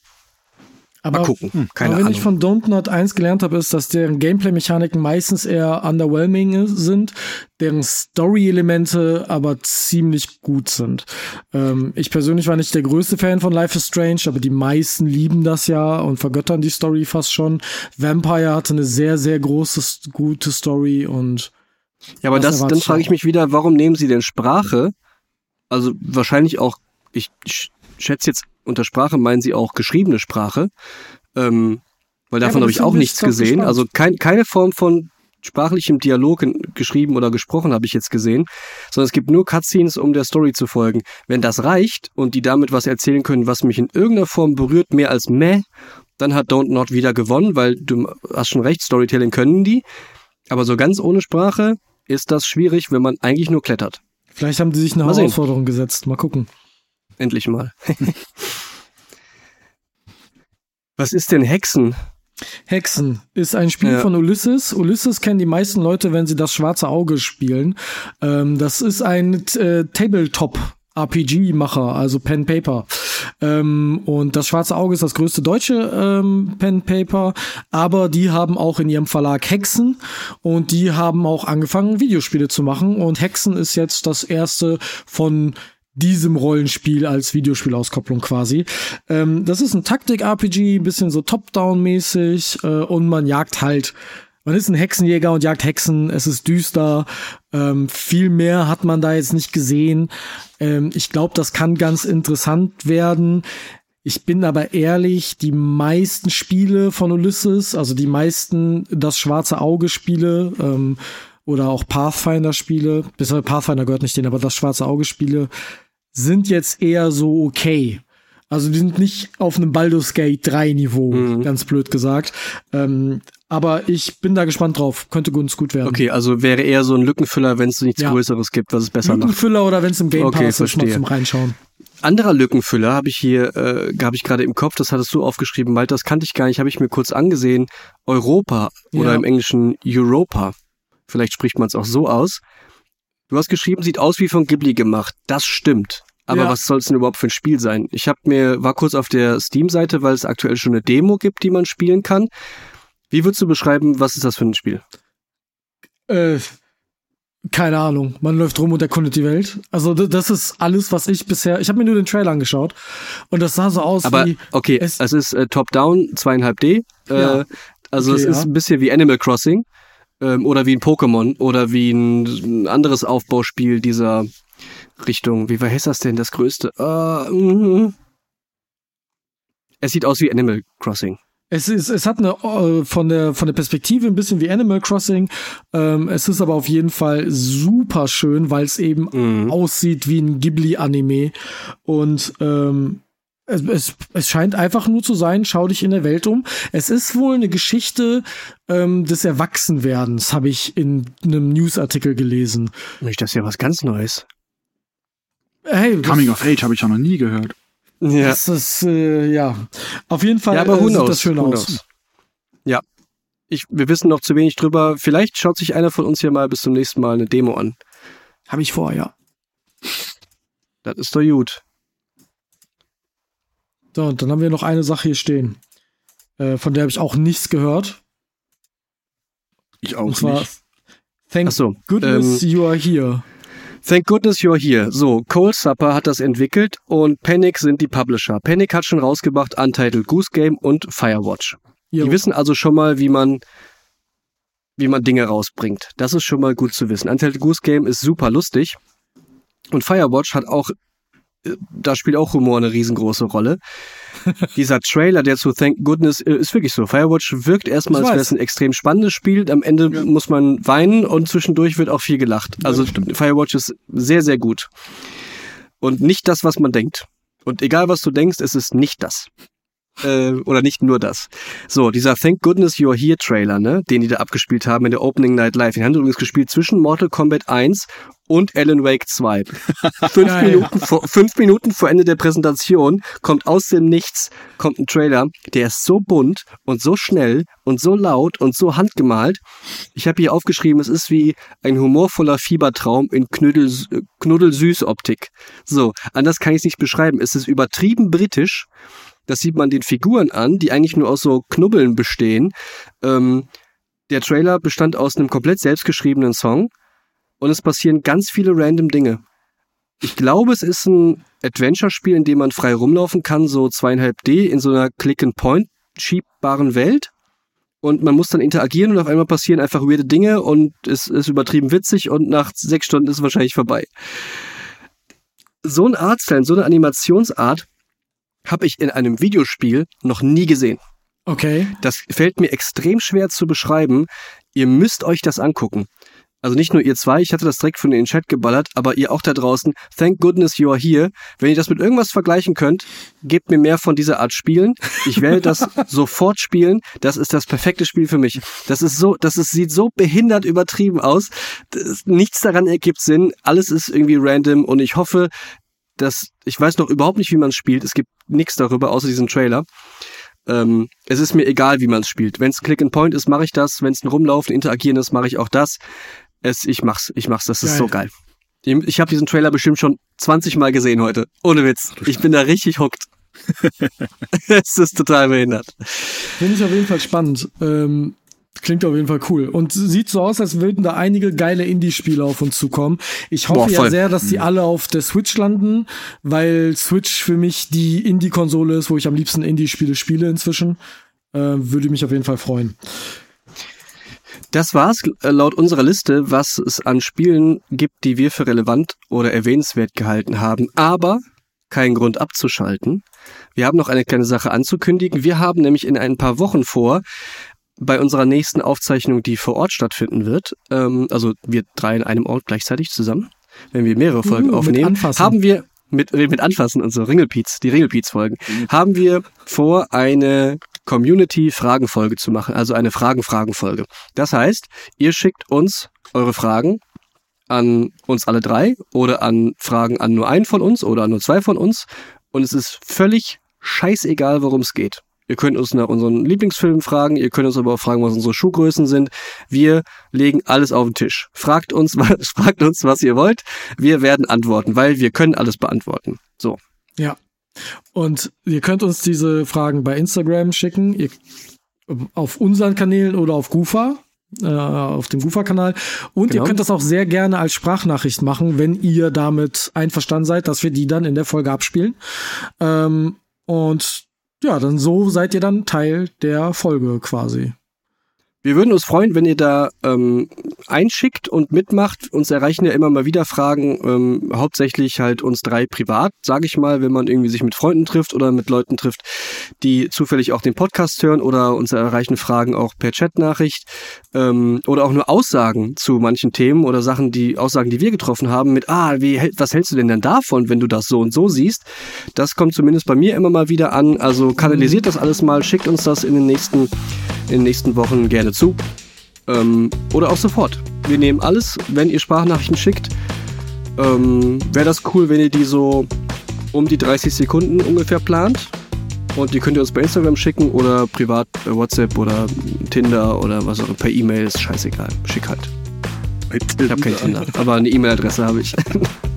Aber, Mal gucken. hm, Keine aber wenn Ahnung. ich von Don't Not 1 gelernt habe, ist, dass deren Gameplay-Mechaniken meistens eher underwhelming sind, deren Story-Elemente aber ziemlich gut sind. Ähm, ich persönlich war nicht der größte Fan von Life is Strange, aber die meisten lieben das ja und vergöttern die Story fast schon. Vampire hatte eine sehr, sehr große, gute Story und Ja, aber Das dann ich frage ich mich wieder, warum nehmen sie denn Sprache? Also wahrscheinlich auch, ich sch- schätze jetzt unter Sprache meinen sie auch geschriebene Sprache. Ähm, weil Ja, davon aber habe ich auch nichts gesehen. gespannt. Also kein, keine Form von sprachlichem Dialog in, geschrieben oder gesprochen habe ich jetzt gesehen, sondern es gibt nur Cutscenes, um der Story zu folgen. Wenn das reicht und die damit was erzählen können, was mich in irgendeiner Form berührt, mehr als meh, dann hat Don't Not wieder gewonnen, weil du hast schon recht, Storytelling können die. Aber so ganz ohne Sprache ist das schwierig, wenn man eigentlich nur klettert. vielleicht haben die sich eine. Herausforderung gesetzt. Mal gucken. Endlich mal. (laughs) Was ist denn Hexen? Hexen ist ein Spiel Ja. von Ulysses. Ulysses kennen die meisten Leute, wenn sie das schwarze Auge spielen. Ähm, das ist ein äh, Tabletop. RPG-Macher, also Pen Paper. Ähm, und das Schwarze Auge ist das größte deutsche ähm, Pen Paper, aber die haben auch in ihrem Verlag Hexen und die haben auch angefangen, Videospiele zu machen. Und Hexen ist jetzt das erste von diesem Rollenspiel als Videospielauskopplung quasi. Ähm, das ist ein Taktik-RPG, ein bisschen so Top-Down-mäßig äh, und man jagt halt. Man ist ein Hexenjäger und jagt Hexen. Es ist düster. Ähm, viel mehr hat man da jetzt nicht gesehen. Ähm, ich glaube, das kann ganz interessant werden. Ich bin aber ehrlich, die meisten Spiele von Ulysses, also die meisten das schwarze Auge Spiele ähm, oder auch Pathfinder Spiele, bisher Pathfinder gehört nicht denen, aber das schwarze Auge Spiele sind jetzt eher so okay. Also die sind nicht auf einem Baldur's Gate 3 Niveau, Mhm. ganz blöd gesagt. Ähm, aber ich bin da gespannt drauf. Könnte ganz gut werden. Okay, also wäre eher so ein Lückenfüller, wenn es nichts Ja. Größeres gibt, was es besser macht. Lückenfüller oder wenn es im Game Okay, Pass ist, mal zum Reinschauen. Anderer Lückenfüller habe ich hier, äh, habe ich gerade im Kopf, das hattest du aufgeschrieben, Malte, das kannte ich gar nicht, habe ich mir kurz angesehen. Europa oder Ja. im Englischen Europa. Vielleicht spricht man es auch so aus. Du hast geschrieben, sieht aus wie von Ghibli gemacht. Das stimmt. Aber Ja. was soll es denn überhaupt für ein Spiel sein? Ich habe mir war kurz auf der Steam-Seite, weil es aktuell schon eine Demo gibt, die man spielen kann. Wie würdest du beschreiben, was ist das für ein Spiel? Äh, keine Ahnung. Man läuft rum und erkundet die Welt. Also d- das ist alles, was ich bisher. Ich habe mir nur den Trailer angeschaut und das sah so aus Aber wie. okay, es- es, ist äh, Top-Down, 2,5D. Äh, Ja. Also Okay, es ist ja. ein bisschen wie Animal Crossing ähm, oder wie ein Pokémon oder wie ein, anderes Aufbauspiel dieser Richtung. Wie heißt das denn, das größte? Äh, mhm. es sieht aus wie Animal Crossing. Es ist, es hat eine äh, von der von der Perspektive ein bisschen wie Animal Crossing. Ähm, es ist aber auf jeden Fall super schön, weil es eben Mhm. aussieht wie ein Ghibli-Anime und ähm, es, es, es scheint einfach nur zu sein, schau dich in der Welt um. Es ist wohl eine Geschichte ähm, des Erwachsenwerdens, habe ich in einem Newsartikel gelesen. Mensch, das ist ja was ganz Neues. Hey, Coming of Age habe ich ja noch nie gehört. Ja, das ist, äh, ja. Auf jeden Fall ja aber who äh, sieht knows, das schön who aus. knows. Ja. Ich, wir wissen noch zu wenig drüber. Vielleicht schaut sich einer von uns hier mal bis zum nächsten Mal eine Demo an. Habe ich vor, ja. Das ist doch gut. So, und dann haben wir noch eine Sache hier stehen. Äh, von der habe ich auch nichts gehört. Ich Und auch zwar nicht. Thank so, goodness you are here. Thank goodness you're here. So, Cold Supper hat das entwickelt und Panic sind die Publisher. Panic hat schon rausgebracht Untitled Goose Game und Firewatch. Jo. Die wissen also schon mal, wie man wie man Dinge rausbringt. Das ist schon mal gut zu wissen. Untitled Goose Game ist super lustig und Firewatch hat auch da spielt auch Humor eine riesengroße Rolle. (laughs) Dieser Trailer, der zu Thank Goodness äh, ist wirklich so. Firewatch wirkt erstmal, als wäre es ein extrem spannendes Spiel. Am Ende Ja. muss man weinen und zwischendurch wird auch viel gelacht. Ja, Also stimmt. Firewatch ist sehr, sehr gut. Und nicht das, was man denkt. Und egal, was du denkst, es ist nicht das. Äh, oder nicht nur das. So, dieser Thank Goodness You're Here Trailer, ne, den die da abgespielt haben in der Opening Night Live. Den haben sie übrigens gespielt zwischen Mortal Kombat 1 und Alan Wake 2. (laughs) fünf, Geil. Minuten vor, fünf Minuten vor Ende der Präsentation kommt aus dem Nichts kommt ein Trailer, der ist so bunt und so schnell und so laut und so handgemalt. Ich habe hier aufgeschrieben, es ist wie ein humorvoller Fiebertraum in Knüddel, Knuddelsüß-Optik. So, anders kann ich es nicht beschreiben. Es ist übertrieben britisch. Das sieht man den Figuren an, die eigentlich nur aus so Knubbeln bestehen. Ähm, der Trailer bestand aus einem komplett selbstgeschriebenen Song und es passieren ganz viele random Dinge. Ich glaube, es ist ein Adventure-Spiel, in dem man frei rumlaufen kann, so zweieinhalb D in so einer Click-and-Point schiebbaren Welt. Und man muss dann interagieren und auf einmal passieren einfach weirde Dinge und es ist übertrieben witzig und nach sechs Stunden ist es wahrscheinlich vorbei. So ein Artstyle, so eine Animationsart habe ich in einem Videospiel noch nie gesehen. Okay. Das fällt mir extrem schwer zu beschreiben. Ihr müsst euch das angucken. Also nicht nur ihr zwei, ich hatte das direkt von in den Chat geballert, aber ihr auch da draußen, thank goodness you are here. Wenn ihr das mit irgendwas vergleichen könnt, gebt mir mehr von dieser Art Spielen. Ich werde das (laughs) sofort spielen. Das ist das perfekte Spiel für mich. Das ist so, das ist, sieht so behindert übertrieben aus. Das, nichts daran ergibt Sinn. Alles ist irgendwie random und ich hoffe, dass, ich weiß noch überhaupt nicht, wie man es spielt. Es gibt nichts darüber, außer diesen Trailer. Ähm, es ist mir egal, wie man es spielt. Wenn es Click and Point ist, mache ich das. Wenn es ein Rumlaufen, Interagieren ist, mache ich auch das. Es, ich mach's, ich mach's. Das ist Geil. so geil. Ich, ich habe diesen Trailer bestimmt schon 20 Mal gesehen heute. Ohne Witz. Ich bin da richtig hooked. (laughs) (laughs) es ist total behindert. Finde ich auf jeden Fall spannend. Ähm, klingt auf jeden Fall cool. Und sieht so aus, als würden da einige geile Indie-Spiele auf uns zukommen. Ich hoffe Boah, ja sehr, dass die alle auf der Switch landen, weil Switch für mich die Indie-Konsole ist, wo ich am liebsten Indie-Spiele spiele inzwischen. Äh, würde mich auf jeden Fall freuen. Das war's äh, laut unserer Liste, was es an Spielen gibt, die wir für relevant oder erwähnenswert gehalten haben. Aber kein Grund abzuschalten. Wir haben noch eine kleine Sache anzukündigen. Wir haben nämlich in ein paar Wochen vor, bei unserer nächsten Aufzeichnung, die vor Ort stattfinden wird, ähm, also wir drei in einem Ort gleichzeitig zusammen, wenn wir mehrere Folgen Uh, aufnehmen, haben wir mit, mit Anfassen und so Ringelpiez, die Ringelpiez-Folgen, haben wir vor, eine Community-Fragenfolge zu machen, also eine Fragen-Fragen-Folge. Das heißt, ihr schickt uns eure Fragen an uns alle drei oder an Fragen an nur einen von uns oder an nur zwei von uns und es ist völlig scheißegal, worum es geht. Ihr könnt uns nach unseren Lieblingsfilmen fragen, ihr könnt uns aber auch fragen, was unsere Schuhgrößen sind. Wir legen alles auf den Tisch. Fragt uns, (laughs) was, fragt uns, was ihr wollt. Wir werden antworten, weil wir können alles beantworten. So. Ja. Und ihr könnt uns diese Fragen bei Instagram schicken, ihr, auf unseren Kanälen oder auf Gufa, äh, auf dem Gufa-Kanal. Und Genau. ihr könnt das auch sehr gerne als Sprachnachricht machen, wenn ihr damit einverstanden seid, dass wir die dann in der Folge abspielen. Ähm, und ja, dann so seid ihr dann Teil der Folge quasi. Wir würden uns freuen, wenn ihr da ähm, einschickt und mitmacht. Uns erreichen ja immer mal wieder Fragen, ähm, hauptsächlich halt uns drei privat, sage ich mal, wenn man irgendwie sich mit Freunden trifft oder mit Leuten trifft, die zufällig auch den Podcast hören oder uns erreichen Fragen auch per Chatnachricht ähm, oder auch nur Aussagen zu manchen Themen oder Sachen, die Aussagen, die wir getroffen haben mit, ah, wie, was hältst du denn denn davon, wenn du das so und so siehst? Das kommt zumindest bei mir immer mal wieder an. Also kanalisiert das alles mal, schickt uns das in den nächsten, in den nächsten Wochen gerne zu. Ähm, oder auch sofort. Wir nehmen alles, wenn ihr Sprachnachrichten schickt. Ähm, Wäre das cool, wenn ihr die so um die 30 Sekunden ungefähr plant. Und die könnt ihr uns bei Instagram schicken oder privat bei WhatsApp oder Tinder oder was auch immer. Per E-Mail ist scheißegal. Schick halt. Ich habe kein Tinder, aber eine E-Mail-Adresse habe ich. (laughs)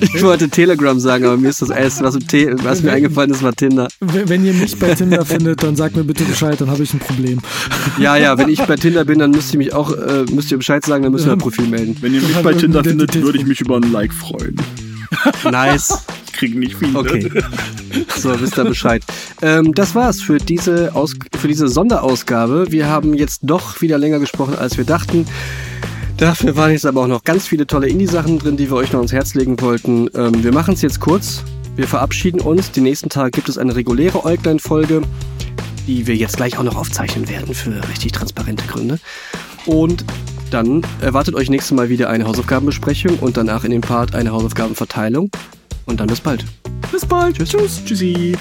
ich wollte Telegram sagen, aber mir ist das erste, was, was mir eingefallen ist, war Tinder. Wenn ihr mich bei Tinder findet, dann sagt mir bitte Bescheid, dann habe ich ein Problem. Ja, ja, wenn ich bei Tinder bin, dann müsst ihr mich auch, äh, müsst ihr Bescheid sagen, dann müsst ihr ein Profil melden. Wenn ihr mich bei Tinder findet, würde ich mich über ein Like freuen. Nice. Ich kriege nicht viele. Okay. So, wisst ihr Bescheid. Ähm, das war's für diese, Aus für diese Sonderausgabe. Wir haben jetzt doch wieder länger gesprochen, als wir dachten. Dafür waren jetzt aber auch noch ganz viele tolle Indie-Sachen drin, die wir euch noch ans Herz legen wollten. Ähm, wir machen es jetzt kurz. Wir verabschieden uns. Die nächsten Tage gibt es eine reguläre Äuglein-Folge, die wir jetzt gleich auch noch aufzeichnen werden für richtig transparente Gründe. Und dann erwartet euch nächstes Mal wieder eine Hausaufgabenbesprechung und danach in dem Part eine Hausaufgabenverteilung. Und dann bis bald. Bis bald. Tschüss. Tschüss. Tschüssi.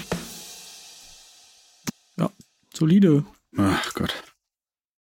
Solide. Ach Gott.